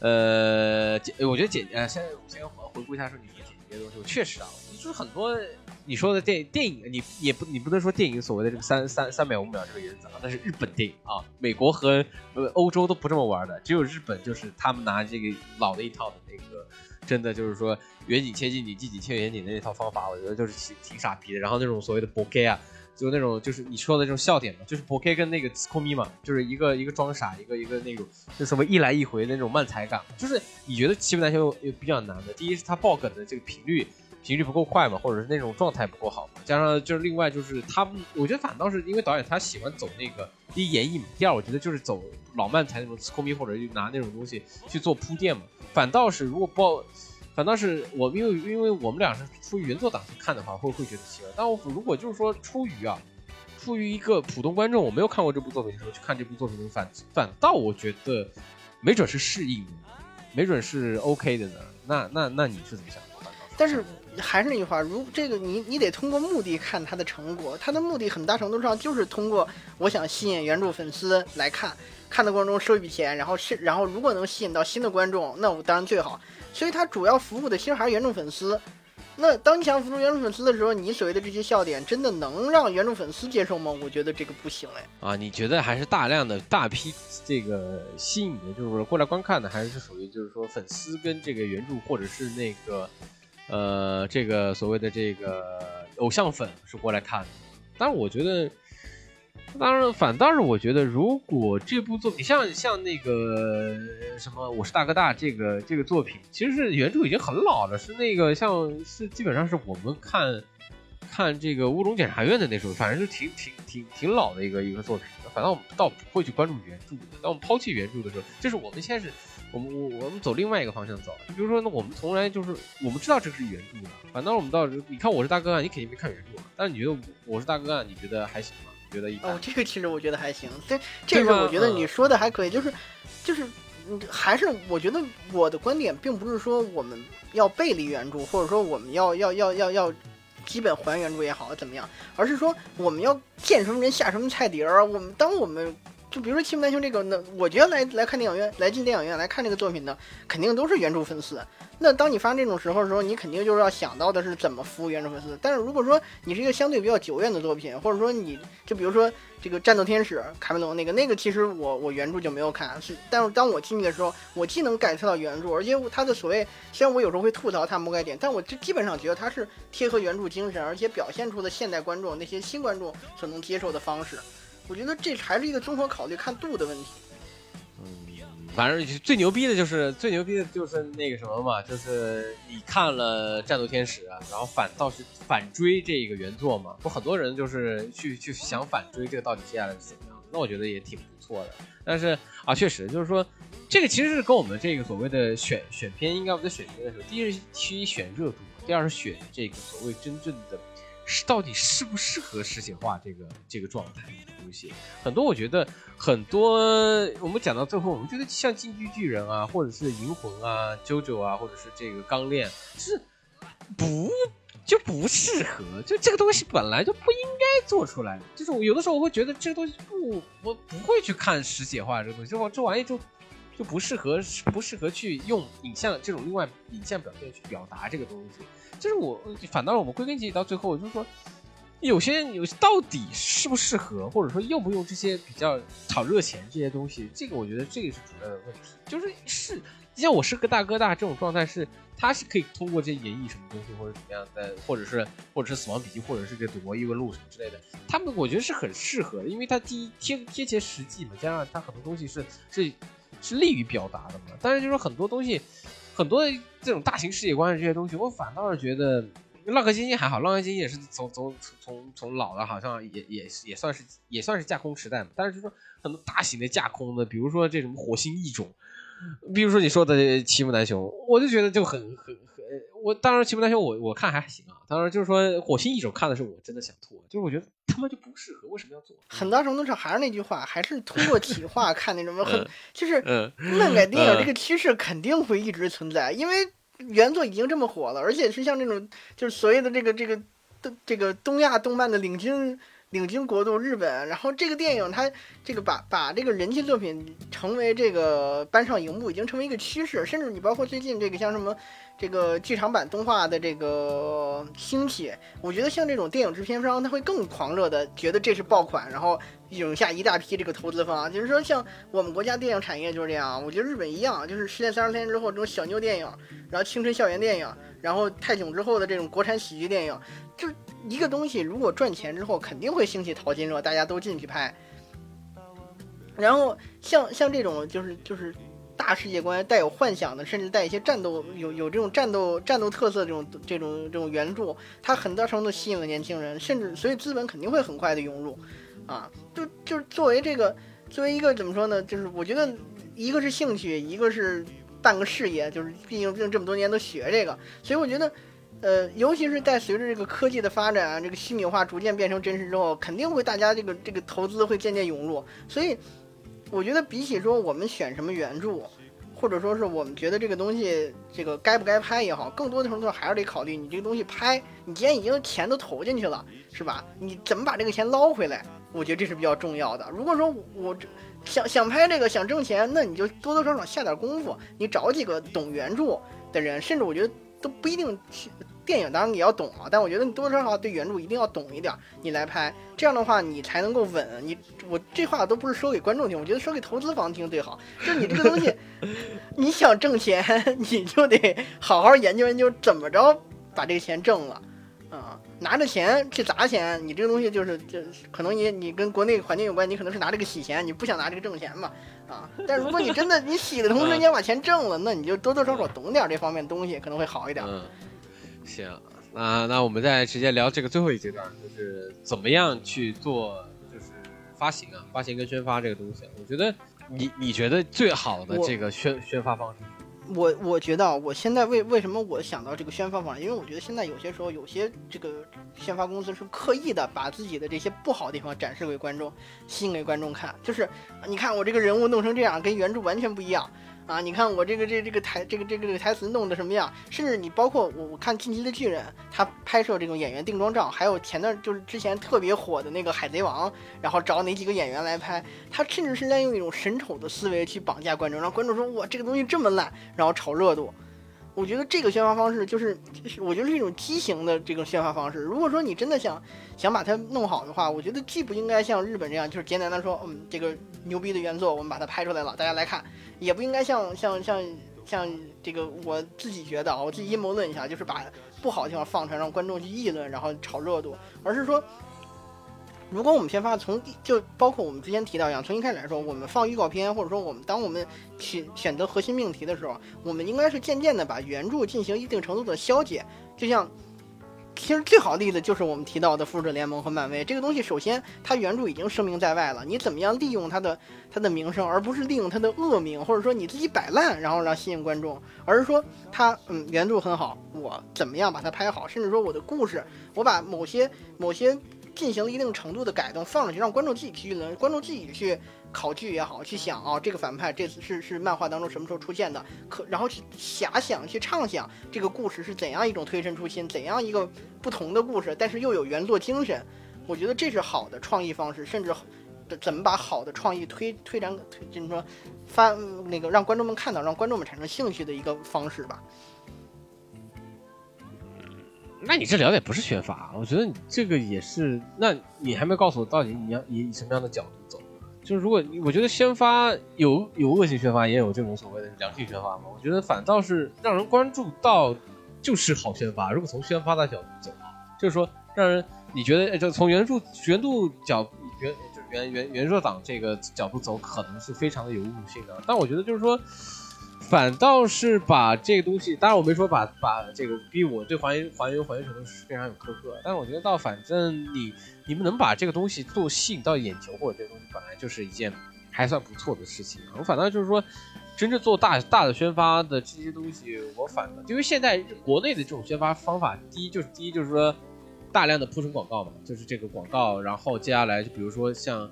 呃，我觉得简呃，先先回顾一下说你们剪辑这些东西，我确实啊，就是很多你说的电电影，你也不你不能说电影所谓的这个三三三秒五秒这个原则啊，那是日本电影啊，美国和呃欧洲都不这么玩的，只有日本就是他们拿这个老的一套的那个，真的就是说远景切近景，近景切远景的那套方法，我觉得就是挺挺傻逼的，然后那种所谓的 bokeh 啊。就那种，就是你说的这种笑点嘛，就是 p o K 跟那个斯科米嘛，就是一个一个装傻，一个一个那种，就什么一来一回那种慢才感。就是你觉得欺负男球又比较难的，第一是他爆梗的这个频率频率不够快嘛，或者是那种状态不够好嘛，加上就是另外就是他，我觉得反倒是因为导演他喜欢走那个第一演绎嘛，第二我觉得就是走老慢才那种斯科米或者拿那种东西去做铺垫嘛，反倒是如果爆。反倒是我，因为因为我们俩是出于原作党去看的话，会会觉得奇怪。但我如果就是说出于啊，出于一个普通观众，我没有看过这部作品的时候去看这部作品，反反倒我觉得没准是适应，没准是 OK 的呢。那那那你是怎么想的？
但是还是那句话，如这个你你得通过目的看它的成果，它的目的很大程度上就是通过我想吸引原著粉丝来看，看的过程中收一笔钱，然后是然后如果能吸引到新的观众，那我当然最好。所以它主要服务的其实还是原著粉丝。那当你想服务原著粉丝的时候，你所谓的这些笑点，真的能让原著粉丝接受吗？我觉得这个不行哎。
啊，你觉得还是大量的大批这个吸引的，就是过来观看的，还是属于就是说粉丝跟这个原著或者是那个呃这个所谓的这个偶像粉是过来看的？但是我觉得。当然，反倒是我觉得，如果这部作品像像那个什么《我是大哥大》这个这个作品，其实是原著已经很老了，是那个像是基本上是我们看看这个《乌龙检察院》的那时候，反正是挺挺挺挺老的一个一个作品。反倒我们倒不会去关注原著。当我们抛弃原著的时候，就是我们现在是我们我我们走另外一个方向走。就比如说，那我们从来就是我们知道这个是原著的，反倒我们到你看《我是大哥大》，你肯定没看原著，但是你觉得《我是大哥大》，你觉得还行吗？觉得哦，
这个其实我觉得还行，这这个我觉得你说的还可以，就是就是，还是我觉得我的观点并不是说我们要背离原著，或者说我们要要要要要基本还原著也好怎么样，而是说我们要见什么人下什么菜碟儿。我们当我们就比如说《七门难兄》这个，那我觉得来来看电影院，来进电影院来看这个作品的，肯定都是原著粉丝。那当你发生这种时候的时候，你肯定就是要想到的是怎么服务原著粉丝。但是如果说你是一个相对比较久远的作品，或者说你就比如说这个《战斗天使》卡梅隆那个那个，其实我我原著就没有看，是但是当我进去的时候，我既能感受到原著，而且他的所谓虽然我有时候会吐槽他魔改点，但我就基本上觉得他是贴合原著精神，而且表现出的现代观众那些新观众所能接受的方式。我觉得这还是一个综合考虑看度的问题。
嗯反正最牛逼的就是最牛逼的就是那个什么嘛，就是你看了《战斗天使》，然后反倒是反追这个原作嘛，不很多人就是去去想反追这个到底接下来是怎么样？那我觉得也挺不错的。但是啊，确实就是说，这个其实是跟我们这个所谓的选选片，应该我们在选片的时候，第一是去选热度，第二是选这个所谓真正的是到底适不适合实写化这个这个状态东。西。很多我觉得很多我们讲到最后，我们觉得像进击巨人啊，或者是银魂啊、JoJo 啊，或者是这个钢炼，是不就不适合？就这个东西本来就不应该做出来。就是我有的时候我会觉得这个东西不，我不会去看实写化这个东西，这这玩意就。不适合，不适合去用影像这种另外影像表现去表达这个东西。就是我反倒我们归根结底到最后，就是说，有些有到底适不适合，或者说用不用这些比较炒热钱这些东西，这个我觉得这个是主要的问题。就是是像我是个大哥大这种状态，是他是可以通过这些演绎什么东西或者怎么样的，或者是或者是死亡笔记，或者是这赌博异闻录什么之类的，他们我觉得是很适合的，因为他第一贴贴切实际嘛，加上他很多东西是是。是利于表达的嘛？但是就是很多东西，很多这种大型世界观的这些东西，我反倒是觉得《浪客剑心》还好，《浪客剑心》也是从从从从老的，好像也也也算是也算是架空时代嘛。但是就是说很多大型的架空的，比如说这种火星异种，比如说你说的齐木南雄，我就觉得就很很很。我当然，齐木楠雄我我看还行啊。当然，就是说火星异种看的是我真的想吐，就是我觉得他妈就不适合，为什么要做？
很大程度上还是那句话，还是通过 企划看那种很，就是漫改电影这个趋势肯定会一直存在，因为原作已经这么火了，而且是像这种就是所谓的这个这个东这个东亚动漫的领军。领军国度日本，然后这个电影它这个把把这个人气作品成为这个搬上荧幕，已经成为一个趋势。甚至你包括最近这个像什么这个剧场版动画的这个兴起，我觉得像这种电影制片商他会更狂热的觉得这是爆款，然后涌下一大批这个投资方。就是说像我们国家电影产业就是这样，我觉得日本一样，就是失恋三十天之后这种小妞电影，然后青春校园电影，然后泰囧之后的这种国产喜剧电影，就。一个东西如果赚钱之后，肯定会兴起淘金热，大家都进去拍。然后像像这种就是就是大世界观带有幻想的，甚至带一些战斗有有这种战斗战斗特色这种这种这种原著，它很大程度吸引了年轻人，甚至所以资本肯定会很快的涌入。啊，就就是作为这个作为一个怎么说呢？就是我觉得一个是兴趣，一个是半个事业，就是毕竟毕竟这么多年都学这个，所以我觉得。呃，尤其是在随着这个科技的发展啊，这个虚拟化逐渐变成真实之后，肯定会大家这个这个投资会渐渐涌入。所以，我觉得比起说我们选什么原著，或者说是我们觉得这个东西这个该不该拍也好，更多的程度还是得考虑你这个东西拍，你既然已经钱都投进去了，是吧？你怎么把这个钱捞回来？我觉得这是比较重要的。如果说我想想拍这个想挣钱，那你就多多少少下点功夫，你找几个懂原著的人，甚至我觉得都不一定。电影当然也要懂啊，但我觉得你多多少少对原著一定要懂一点，你来拍，这样的话你才能够稳。你我这话都不是说给观众听，我觉得说给投资方听最好。就是你这个东西，你想挣钱，你就得好好研究研究怎么着把这个钱挣了，啊，拿着钱去砸钱，你这个东西就是就可能你你跟国内环境有关，你可能是拿这个洗钱，你不想拿这个挣钱嘛，啊，但如果你真的你洗的同时你也把钱挣了，那你就多多少少懂点这方面东西，可能会好一点。
行，那那我们再直接聊这个最后一阶段，就是怎么样去做，就是发行啊，发行跟宣发这个东西。我觉得你你觉得最好的这个宣宣发方式？
我我觉得我现在为为什么我想到这个宣发方式？因为我觉得现在有些时候有些这个宣发公司是刻意的把自己的这些不好的地方展示给观众，吸引给观众看。就是你看我这个人物弄成这样，跟原著完全不一样。啊，你看我这个这这个台这个这个这个台词弄的什么样？甚至你包括我我看《近期的巨人》，他拍摄这种演员定妆照，还有前段就是之前特别火的那个《海贼王》，然后找哪几个演员来拍，他甚至是在用一种神丑的思维去绑架观众，让观众说哇这个东西这么烂，然后炒热度。我觉得这个宣发方式就是，我觉得是一种畸形的这个宣发方式。如果说你真的想想把它弄好的话，我觉得既不应该像日本这样，就是简单的说，嗯，这个牛逼的原作我们把它拍出来了，大家来看，也不应该像像像像这个我自己觉得啊，我自己阴谋论一下，就是把不好的地方放出来，让观众去议论，然后炒热度，而是说。如果我们先发从就包括我们之前提到一样，从一开始来说，我们放预告片，或者说我们当我们选选择核心命题的时候，我们应该是渐渐的把原著进行一定程度的消解。就像，其实最好的例子就是我们提到的复仇者联盟和漫威这个东西。首先，它原著已经声名在外了，你怎么样利用它的它的名声，而不是利用它的恶名，或者说你自己摆烂，然后让吸引观众，而是说它嗯原著很好，我怎么样把它拍好，甚至说我的故事，我把某些某些。进行了一定程度的改动，放上去让观众自己去论，观众自己去考据也好，去想啊，这个反派这次是是漫画当中什么时候出现的，可然后去遐想去畅想这个故事是怎样一种推陈出新，怎样一个不同的故事，但是又有原作精神，我觉得这是好的创意方式，甚至怎么把好的创意推推展，推就是说发那个让观众们看到，让观众们产生兴趣的一个方式吧。
那你这聊的也不是宣发，我觉得你这个也是。那你还没告诉我到底你要以什么样的角度走？就是如果我觉得宣发有有恶性宣发，也有这种所谓的良性宣发嘛。我觉得反倒是让人关注到就是好宣发。如果从宣发的角度走，就是说让人你觉得就从原著原著角原就原原原著党这个角度走，可能是非常的有侮辱性的。但我觉得就是说。反倒是把这个东西，当然我没说把把这个逼我对还原还原还原程度是非常有苛刻，但是我觉得到反正你你们能把这个东西做吸引到眼球，或者这个东西本来就是一件还算不错的事情。我反倒就是说，真正做大大的宣发的这些东西，我反倒因为现在国内的这种宣发方法，第一就是第一就是说大量的铺成广告嘛，就是这个广告，然后接下来就比如说像。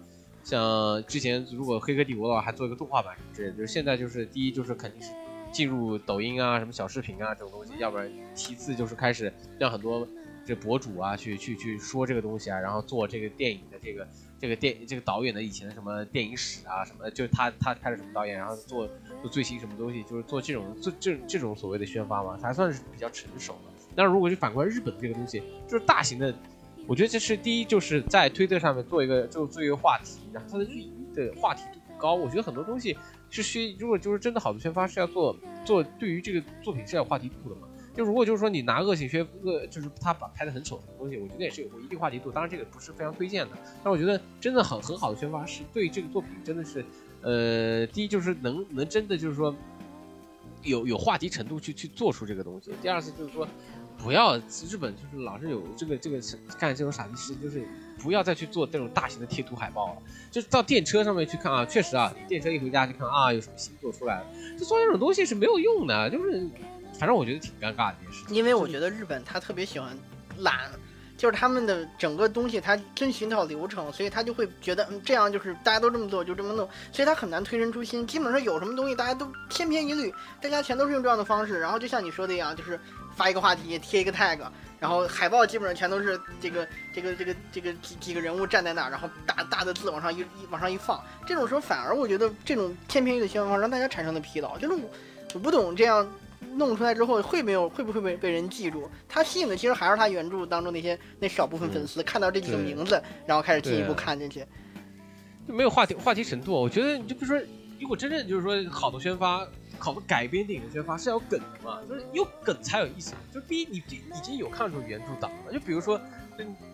像之前如果《黑客帝国》的话，还做一个动画版什么之类的，就是现在就是第一就是肯定是进入抖音啊、什么小视频啊这种东西，要不然其次就是开始让很多这博主啊去去去说这个东西啊，然后做这个电影的这个这个电这个导演的以前的什么电影史啊什么，就他他拍的什么导演，然后做做最新什么东西，就是做这种做这这种所谓的宣发嘛，才算是比较成熟的。但是如果就反观日本这个东西，就是大型的。我觉得这是第一，就是在推特上面做一个，就做一个话题，然后它的运营的话题度高。我觉得很多东西是需，如果就是真的好的宣发是要做做，对于这个作品是要话题度的嘛。就如果就是说你拿恶性宣恶，就是他把拍的很丑的东西，我觉得也是有一定话题度。当然这个不是非常推荐的，但我觉得真的很很好的宣发是对这个作品真的是，呃，第一就是能能真的就是说有有话题程度去去做出这个东西。第二次就是说。不要，日本就是老是有这个这个干这种傻逼事，就是不要再去做这种大型的贴图海报了。就是到电车上面去看啊，确实啊，电车一回家就看啊，有什么新作出来了，就做这种东西是没有用的。就是，反正我觉得挺尴尬的一件事。
因为我觉得日本他特别喜欢懒。就是他们的整个东西，他遵循一套流程，所以他就会觉得，嗯，这样就是大家都这么做，就这么弄，所以他很难推陈出新。基本上有什么东西，大家都千篇一律，大家全都是用这样的方式。然后就像你说的一样，就是发一个话题，贴一个 tag，然后海报基本上全都是这个这个这个这个几几个人物站在那儿，然后大大的字往上一一往上一放。这种时候反而我觉得这种千篇一律的宣传方式让大家产生了疲劳。就是我我不懂这样。弄出来之后会没有会不会被被人记住？他吸引的其实还是他原著当中那些那少部分粉丝看到这几个名字，然后开始进一步看进去，
就没有话题话题程度。我觉得你就比如说，如果真正就是说好的宣发，好的改编电影的宣发是要梗的嘛，就是有梗才有意思。就第一，你已经有看出原著党了。就比如说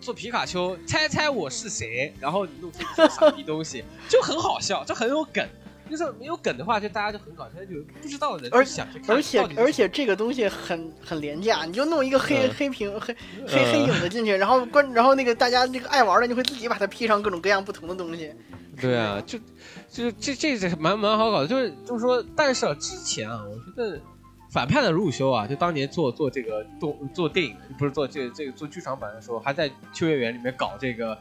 做皮卡丘，猜猜我是谁，然后你弄出一些傻逼东西，就很好笑，就很有梗。就是没有梗的话，就大家就很搞笑，就不知道的人而想去
看。而且而且这个东西很很廉价，你就弄一个黑黑屏黑黑黑影子进去，然后关然后那个大家那个爱玩的就会自己把它 P 上各种各样不同的东西。
对啊，就就这这这蛮蛮好搞的，就是就是说，但是啊之前啊，我觉得反派的鲁修啊，就当年做做这个动做电影不是做这这个做剧场版的时候，还在秋叶原里面搞这个。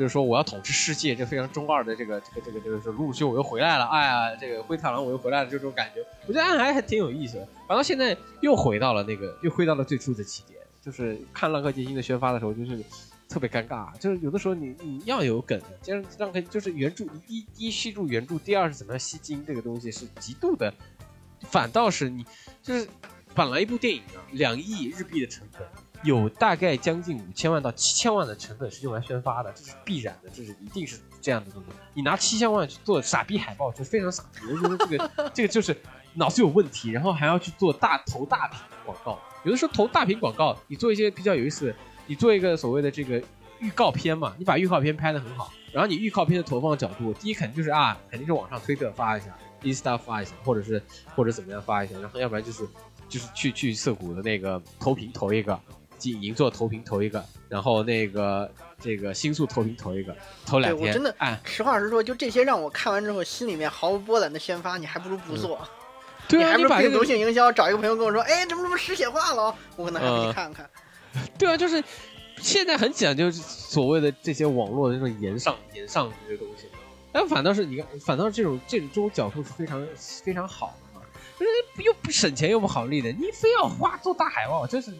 就是说我要统治世界，这非常中二的这个这个这个就是鲁鲁修我又回来了，哎呀，这个灰太狼我又回来了，就这种感觉，我觉得还还挺有意思的。反倒现在又回到了那个，又回到了最初的起点，就是看浪客剑心的宣发的时候，就是特别尴尬。就是有的时候你你要有梗，就是浪客就是原著，第一第一吸住原著，第二是怎么样吸金，这个东西是极度的。反倒是你就是本来一部电影啊，两亿日币的成本。有大概将近五千万到七千万的成本是用来宣发的，这是必然的，这是一定是这样的东西。你拿七千万去做傻逼海报，就非常傻逼。我觉得这个 这个就是脑子有问题，然后还要去做大投大屏广告。有的时候投大屏广告，你做一些比较有意思，你做一个所谓的这个预告片嘛，你把预告片拍的很好，然后你预告片的投放角度，第一肯定就是啊，肯定是往上推特发一下，Insta 发一下，或者是或者怎么样发一下，然后要不然就是就是去去涩谷的那个投屏投一个。银座投屏投一个，然后那个这个星宿投屏投一个，投两天。
我真的，哎，实话实说，就这些让我看完之后心里面毫无波澜的宣发，你还不如不做。
对
啊，
你把
病毒性营销，找一个朋友跟我说，哎，怎么怎么失血化了，我可能还会去看看。
对啊，就是现在很讲究所谓的这些网络的这种延上延上这些东西，但反倒是你看，反倒是这种这种这种角度是非常非常好的嘛，就是又不省钱又不好利的，你非要花做大海报，就是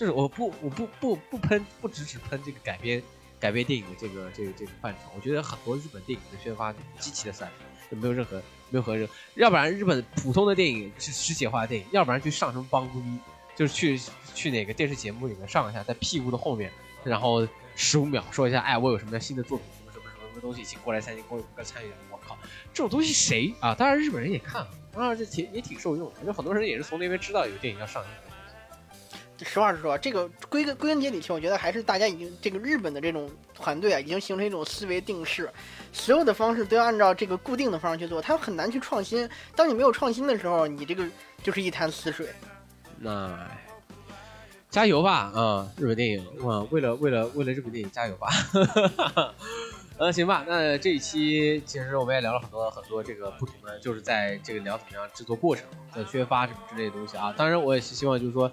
就是我不我不不不喷不只只喷这个改编改编电影的这个这个这个范畴，我觉得很多日本电影的宣发极其的散，就没有任何没有和任，要不然日本普通的电影是实体化的电影，要不然去上什么帮助一。就是去去哪个电视节目里面上一下，在屁股的后面，然后十五秒说一下，哎，我有什么新的作品，什么什么什么什么东西，请过来参与，过来参与。我靠，这种东西谁啊？当然日本人也看，当然这挺也挺受用的，就很多人也是从那边知道有电影要上映。
实话实说，这个归根归根结底，其实我觉得还是大家已经这个日本的这种团队啊，已经形成一种思维定式，所有的方式都要按照这个固定的方式去做，他很难去创新。当你没有创新的时候，你这个就是一潭死水。
那加油吧，啊，日本电影啊，为了为了为了日本电影加油吧，呃，行吧，那这一期其实我们也聊了很多很多这个不同的，就是在这个聊怎么样制作过程的宣发什么之类的东西啊。当然，我也是希望就是说，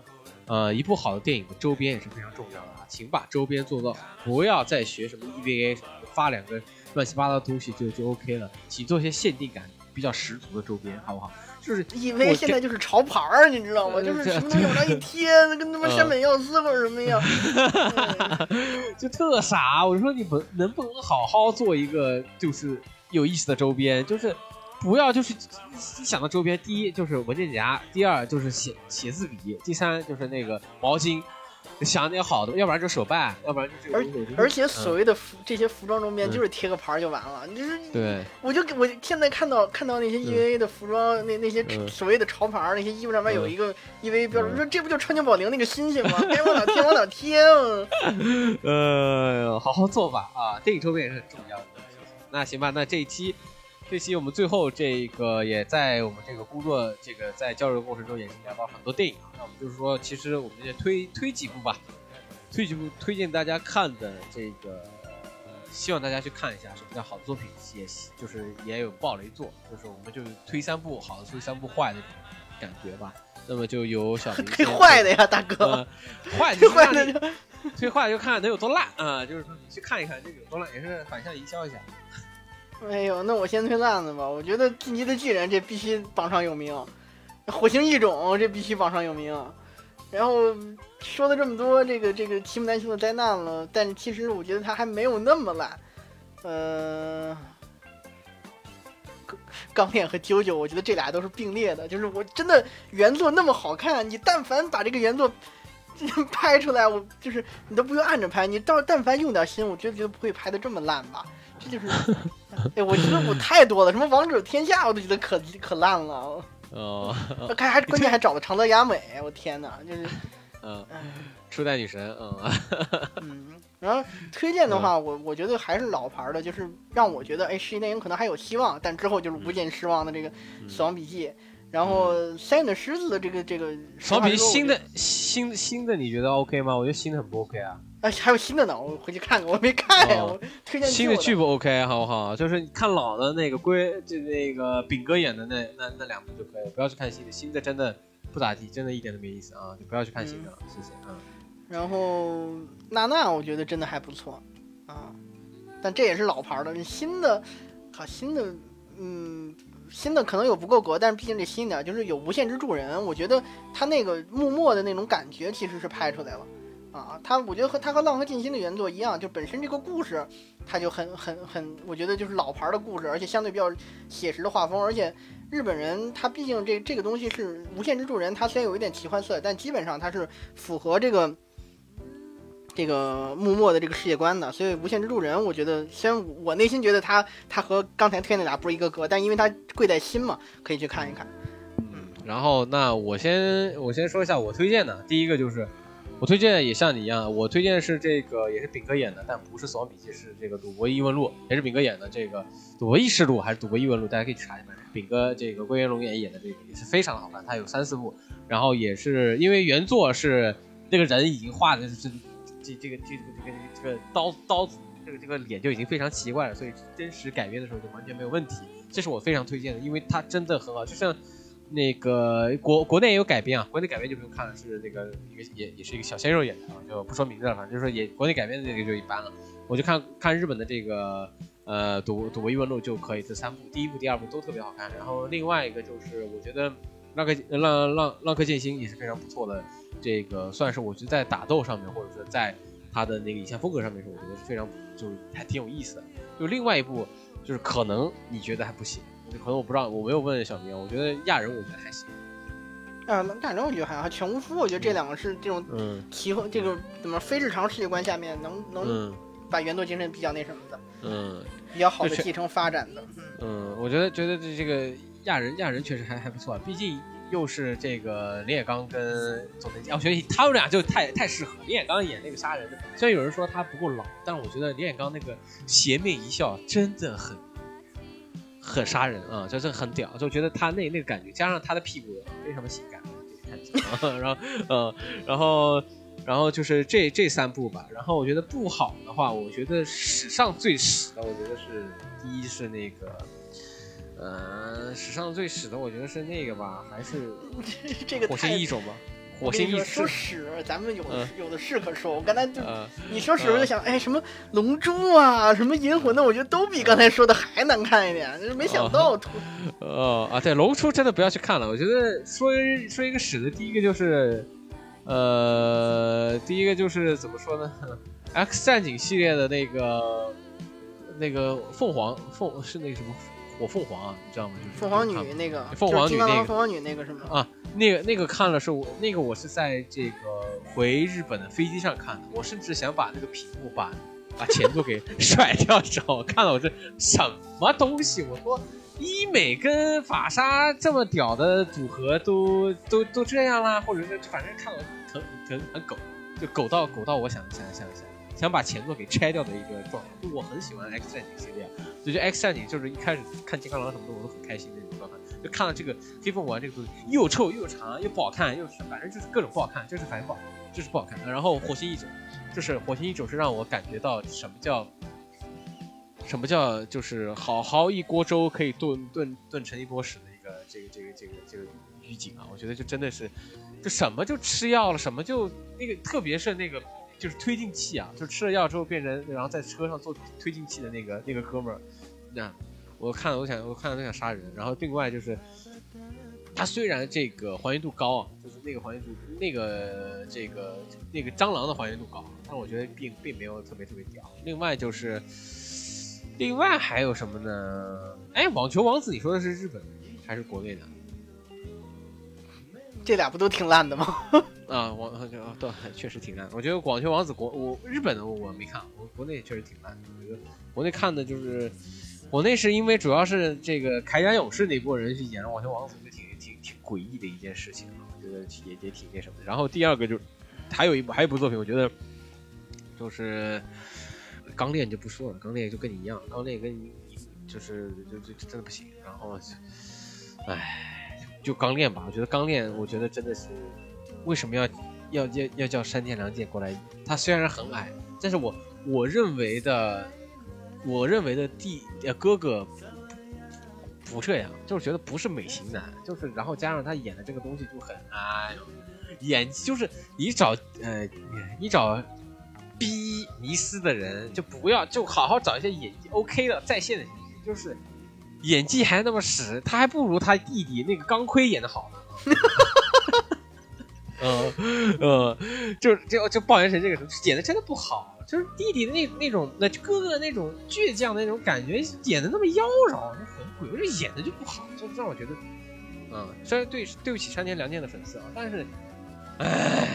呃，一部好的电影的周边也是非常重要的啊，请把周边做到，不要再学什么 EVA 什么发两个乱七八糟的东西就就 OK 了，请做一些限定感比较十足的周边，好不好？就是
因为现在就是 潮牌儿，你知道吗？就是什么东西往上一贴，跟他妈山本耀司或者什么样，
就特傻。我说你不能不能好好做一个就是有意思的周边，就是不要就是一想到周边，第一就是文件夹，第二就是写写字笔，第三就是那个毛巾。想点好的，要不然就手办，要不然就
而而且所谓的服这些服装周边就是贴个牌就完了，你就是
对，
我就我现在看到看到那些 EVA 的服装，那那些所谓的潮牌那些衣服上面有一个 EVA 标志，说这不就川久保玲那个星星吗？该往哪贴往哪贴。
呃，好好做吧啊，电影周边也是很重要的。那行吧，那这一期。这期我们最后这个也在我们这个工作这个在交流过程中也是聊到很多电影啊，那我们就是说，其实我们也推推几部吧，推几部推荐大家看的这个，希望大家去看一下什么叫好的作品，也就是也有暴雷作，就是我们就推三部好的，推三部坏的感觉吧。那么就由小明
推坏的呀，大哥，
坏
推坏的就，
推坏就看能有多烂啊，就是说你去看一看这个有多烂，也是反向营销一下。
哎呦，那我先推烂子吧。我觉得《进击的巨人》这必须榜上有名，《火星异种》这必须榜上有名。然后说了这么多，这个这个提姆南星的灾难了，但其实我觉得它还没有那么烂。呃，钢炼和啾啾，我觉得这俩都是并列的。就是我真的原作那么好看，你但凡把这个原作 拍出来，我就是你都不用按着拍，你到但凡用点心，我觉得觉得不会拍的这么烂吧。这就是，哎，我觉得我太多了，什么王者天下，我都觉得可可烂了。哦，看还关键还找了长泽雅美，我天哪，就是，
嗯，初代女神，
嗯，嗯，然后推荐的话，我我觉得还是老牌的，就是让我觉得，哎，世纪电影可能还有希望，但之后就是无限失望的这个《死亡笔记》，然后《三眼的狮子》的这个这个《
死亡笔记》新的新新的，你觉得 OK 吗？我觉得新的很不 OK 啊。
哎，还有新的呢，我回去看看，我没看呀。我推荐
新的剧不 OK，好不好？就是看老的那个龟，就那个炳哥演的那那那两部就可以，不要去看新的，新的真的不咋地，真的一点都没意思啊！就不要去看新的了，谢谢啊。
然后娜娜，我觉得真的还不错啊，但这也是老牌的，新的，好新的，嗯，新的可能有不够格，但是毕竟这新的就是有无限之助人，我觉得他那个幕末的那种感觉其实是拍出来了。啊，他我觉得和他和浪客剑心的原作一样，就本身这个故事，他就很很很，我觉得就是老牌的故事，而且相对比较写实的画风，而且日本人他毕竟这这个东西是无限之助人，他虽然有一点奇幻色，但基本上他是符合这个这个幕末的这个世界观的，所以无限之助人，我觉得虽然我内心觉得他他和刚才推荐那俩不是一个格，但因为他贵在心嘛，可以去看一看。
嗯，然后那我先我先说一下我推荐的，第一个就是。我推荐也像你一样，我推荐是这个，也是饼哥演的，但不是《死亡笔记》，是这个《赌博异闻录》，也是饼哥演的。这个《赌博异事录》还是《赌博异闻录》，大家可以去查一下。饼哥这个龟元龙演演的这个也是非常的好看，他有三四部，然后也是因为原作是那个人已经画的是这这个这个这个这个刀刀这个这个脸就已经非常奇怪了，所以真实改编的时候就完全没有问题。这是我非常推荐的，因为它真的很好，就像。那个国国内也有改编啊，国内改编就不用看了，是那个一个也也是一个小鲜肉演的，啊，就不说名字了，反正就是说也国内改编的这个就一般了。我就看看日本的这个呃《赌赌博异闻录》就可以，这三部第一部、第二部都特别好看。然后另外一个就是我觉得浪客浪浪浪客剑心也是非常不错的，这个算是我觉得在打斗上面或者说在他的那个影像风格上面是我觉得是非常就还挺有意思的。就另外一部就是可能你觉得还不行。可能我不知道，我没有问小明。我觉得亚人，我觉得还行。
啊，亚人我觉得还好。全无夫，我觉得这两个是这种
嗯，
奇这个怎么非日常世界观下面能能把原作精神比较那什么的，
嗯，
比较好的继承发展的。
嗯，我觉得觉得这这个亚人亚人确实还还不错，毕竟又是这个林野刚跟我觉得他们俩就太太适合。林野刚演那个杀人，虽然有人说他不够老，但是我觉得林野刚那个邪魅一笑真的很。很杀人啊，就是很屌，就觉得他那那个感觉，加上他的屁股非常的性感，然后呃，然后然后就是这这三部吧，然后我觉得不好的话，我觉得史上最屎的，我觉得是第一是那个，呃，史上最屎的，我觉得是那个吧，还是
这个
火星异种吧。火星异
说屎，咱们有有的是可说。我刚才就你说屎，我就想，哎，什么龙珠啊，什么银魂的，我觉得都比刚才说的还难看一点。就是没想到，
哦啊，对，龙珠真的不要去看了。我觉得说说一个屎的，第一个就是，呃，第一个就是怎么说呢？X 战警系列的那个那个凤凰凤是那个什么火凤凰啊，你知道吗？就是
凤凰女那个，
凤凰女那个，
凤凰女那个是吗？
啊。那个那个看了是我那个我是在这个回日本的飞机上看的，我甚至想把那个屏幕把把前座给 甩掉，知道吗？看了我这什么东西？我说医美跟法沙这么屌的组合都都都这样啦，或者是反正看我很很很狗，就狗到狗到我想想想想想把前作给拆掉的一个状态。就我很喜欢 X 战警系列，就觉得 X 战警就是一开始看金刚狼什么的我都很开心的那种状态。就看了这个黑凤凰这个东西，又臭又长又不好看，又反正就是各种不好看，就是反正不好，就是不好看。然后火星异种，就是火星异种是让我感觉到什么叫什么叫就是好好一锅粥可以炖炖炖成一锅屎的一个这个这个这个这个预警啊！我觉得就真的是，就什么就吃药了，什么就那个特别是那个就是推进器啊，就吃了药之后变成然后在车上做推进器的那个那个哥们儿，那。我看了，我想，我看了都想杀人。然后另外就是，他虽然这个还原度高啊，就是那个还原度，那个这个那个蟑螂的还原度高，但我觉得并并没有特别特别屌。另外就是，另外还有什么呢？哎，网球王子，你说的是日本还是国内的？
这俩不都挺烂的吗？
啊，网球对，确实挺烂。我觉得网球王子国我日本的我没看，我国内确实挺烂的。我觉得国内看的就是。国内是因为主要是这个铠甲勇士那波人去演了网球王子，就挺挺挺诡异的一件事情，我觉得也也挺那什么的。然后第二个就还有一部还有一部作品，我觉得就是钢炼就不说了，钢炼就跟你一样，钢炼跟你就是就就真的不行。然后，唉，就刚练吧，我觉得刚练，我觉得真的是为什么要要要要叫山田凉介过来？他虽然很矮，但是我我认为的。我认为的弟呃哥哥不这样，就是觉得不是美型男，就是然后加上他演的这个东西就很哎呦，演技就是你找呃你找逼迷失的人就不要就好好找一些演技 OK 的在线的，就是演技还那么屎，他还不如他弟弟那个钢盔演的好呢。嗯嗯，就就就抱元神这个演的真的不好。就是弟弟的那那种，那哥哥的那种倔强的那种感觉，演的那么妖娆，那很鬼，我就演的就不好，就让我觉得，嗯，虽然对对不起山田凉介的粉丝啊，但是，唉，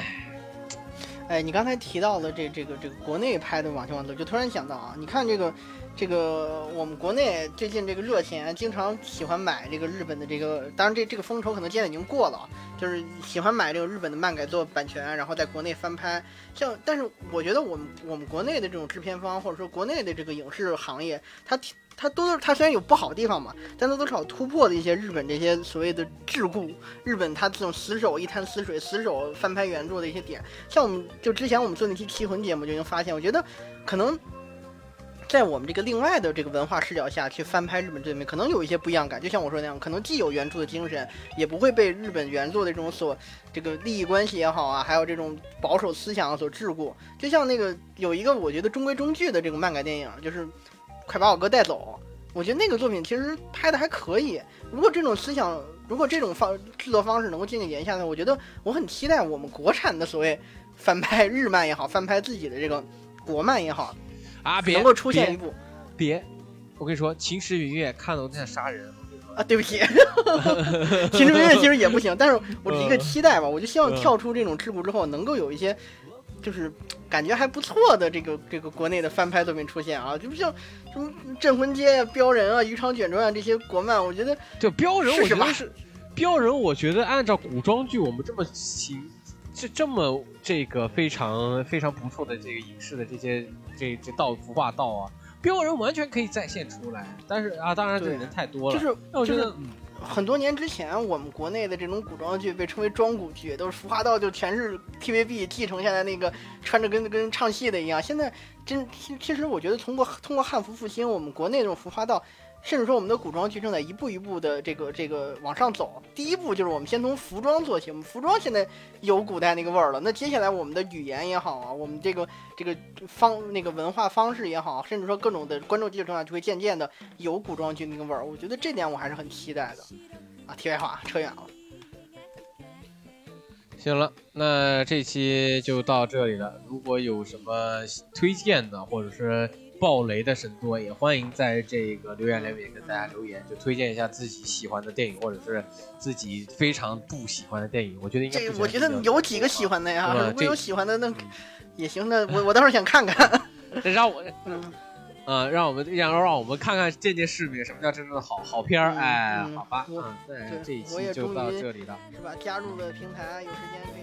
哎，你刚才提到了这这个这个国内拍的网球王子，就突然想到啊，你看这个。这个我们国内最近这个热钱，经常喜欢买这个日本的这个，当然这这个风潮可能现在已经过了，就是喜欢买这个日本的漫改做版权，然后在国内翻拍。像，但是我觉得我们我们国内的这种制片方，或者说国内的这个影视行业，它它都它虽然有不好的地方嘛，但它都是好突破的一些日本这些所谓的桎梏，日本它这种死守一滩死水，死守翻拍原著的一些点。像我们就之前我们做那期《提魂》节目就已经发现，我觉得可能。在我们这个另外的这个文化视角下去翻拍日本作品，可能有一些不一样感。就像我说那样，可能既有原著的精神，也不会被日本原作的这种所这个利益关系也好啊，还有这种保守思想所桎梏。就像那个有一个我觉得中规中矩的这个漫改电影，就是《快把我哥带走》，我觉得那个作品其实拍的还可以。如果这种思想，如果这种方制作方式能够渐渐延下来，我觉得我很期待我们国产的所谓翻拍日漫也好，翻拍自己的这个国漫也好。
啊，别
能够出现一部，
别，我跟你说，《秦时明月》看的我在杀人
啊！对不起，《秦时明月》其实也不行，但是我是一个期待吧，我就希望跳出这种桎梏之后，能够有一些就是感觉还不错的这个这个国内的翻拍作品出现啊，就不像什么《镇魂街》啊、《镖人》啊、《鱼肠卷传》啊这些国漫，我觉得
就《镖人》，我觉得是《镖人》，我觉得按照古装剧我们这么行。这这么这个非常非常不错的这个影视的这些这这道服化道啊，标人完全可以再现出来。但是啊，当然这人太多
了。就是
我觉
得很多年之前，我们国内的这种古装剧被称为装古剧，都是服化道，就全是 TVB 继承下来那个穿着跟跟唱戏的一样。现在真其实我觉得通过通过汉服复兴，我们国内这种服化道。甚至说，我们的古装剧正在一步一步的这个这个往上走。第一步就是我们先从服装做起，我们服装现在有古代那个味儿了。那接下来我们的语言也好啊，我们这个这个方那个文化方式也好，甚至说各种的观众基础上就会渐渐的有古装剧那个味儿。我觉得这点我还是很期待的。啊，题外话扯远了。
行了，那这期就到这里了。如果有什么推荐的，或者是。爆雷的神作，也欢迎在这个留言里面跟大家留言，就推荐一下自己喜欢的电影，或者是自己非常不喜欢的电影。我觉得应该
这，我觉得有几个喜欢的呀，我有喜欢的那也行。那我我到时候想看看，
让我 嗯，呃，让我们让让我们看看见见世面，什么叫真正的好好片儿？哎，好吧，嗯，对，这一期就到这里了，
是吧？加入了平台，有时间可以。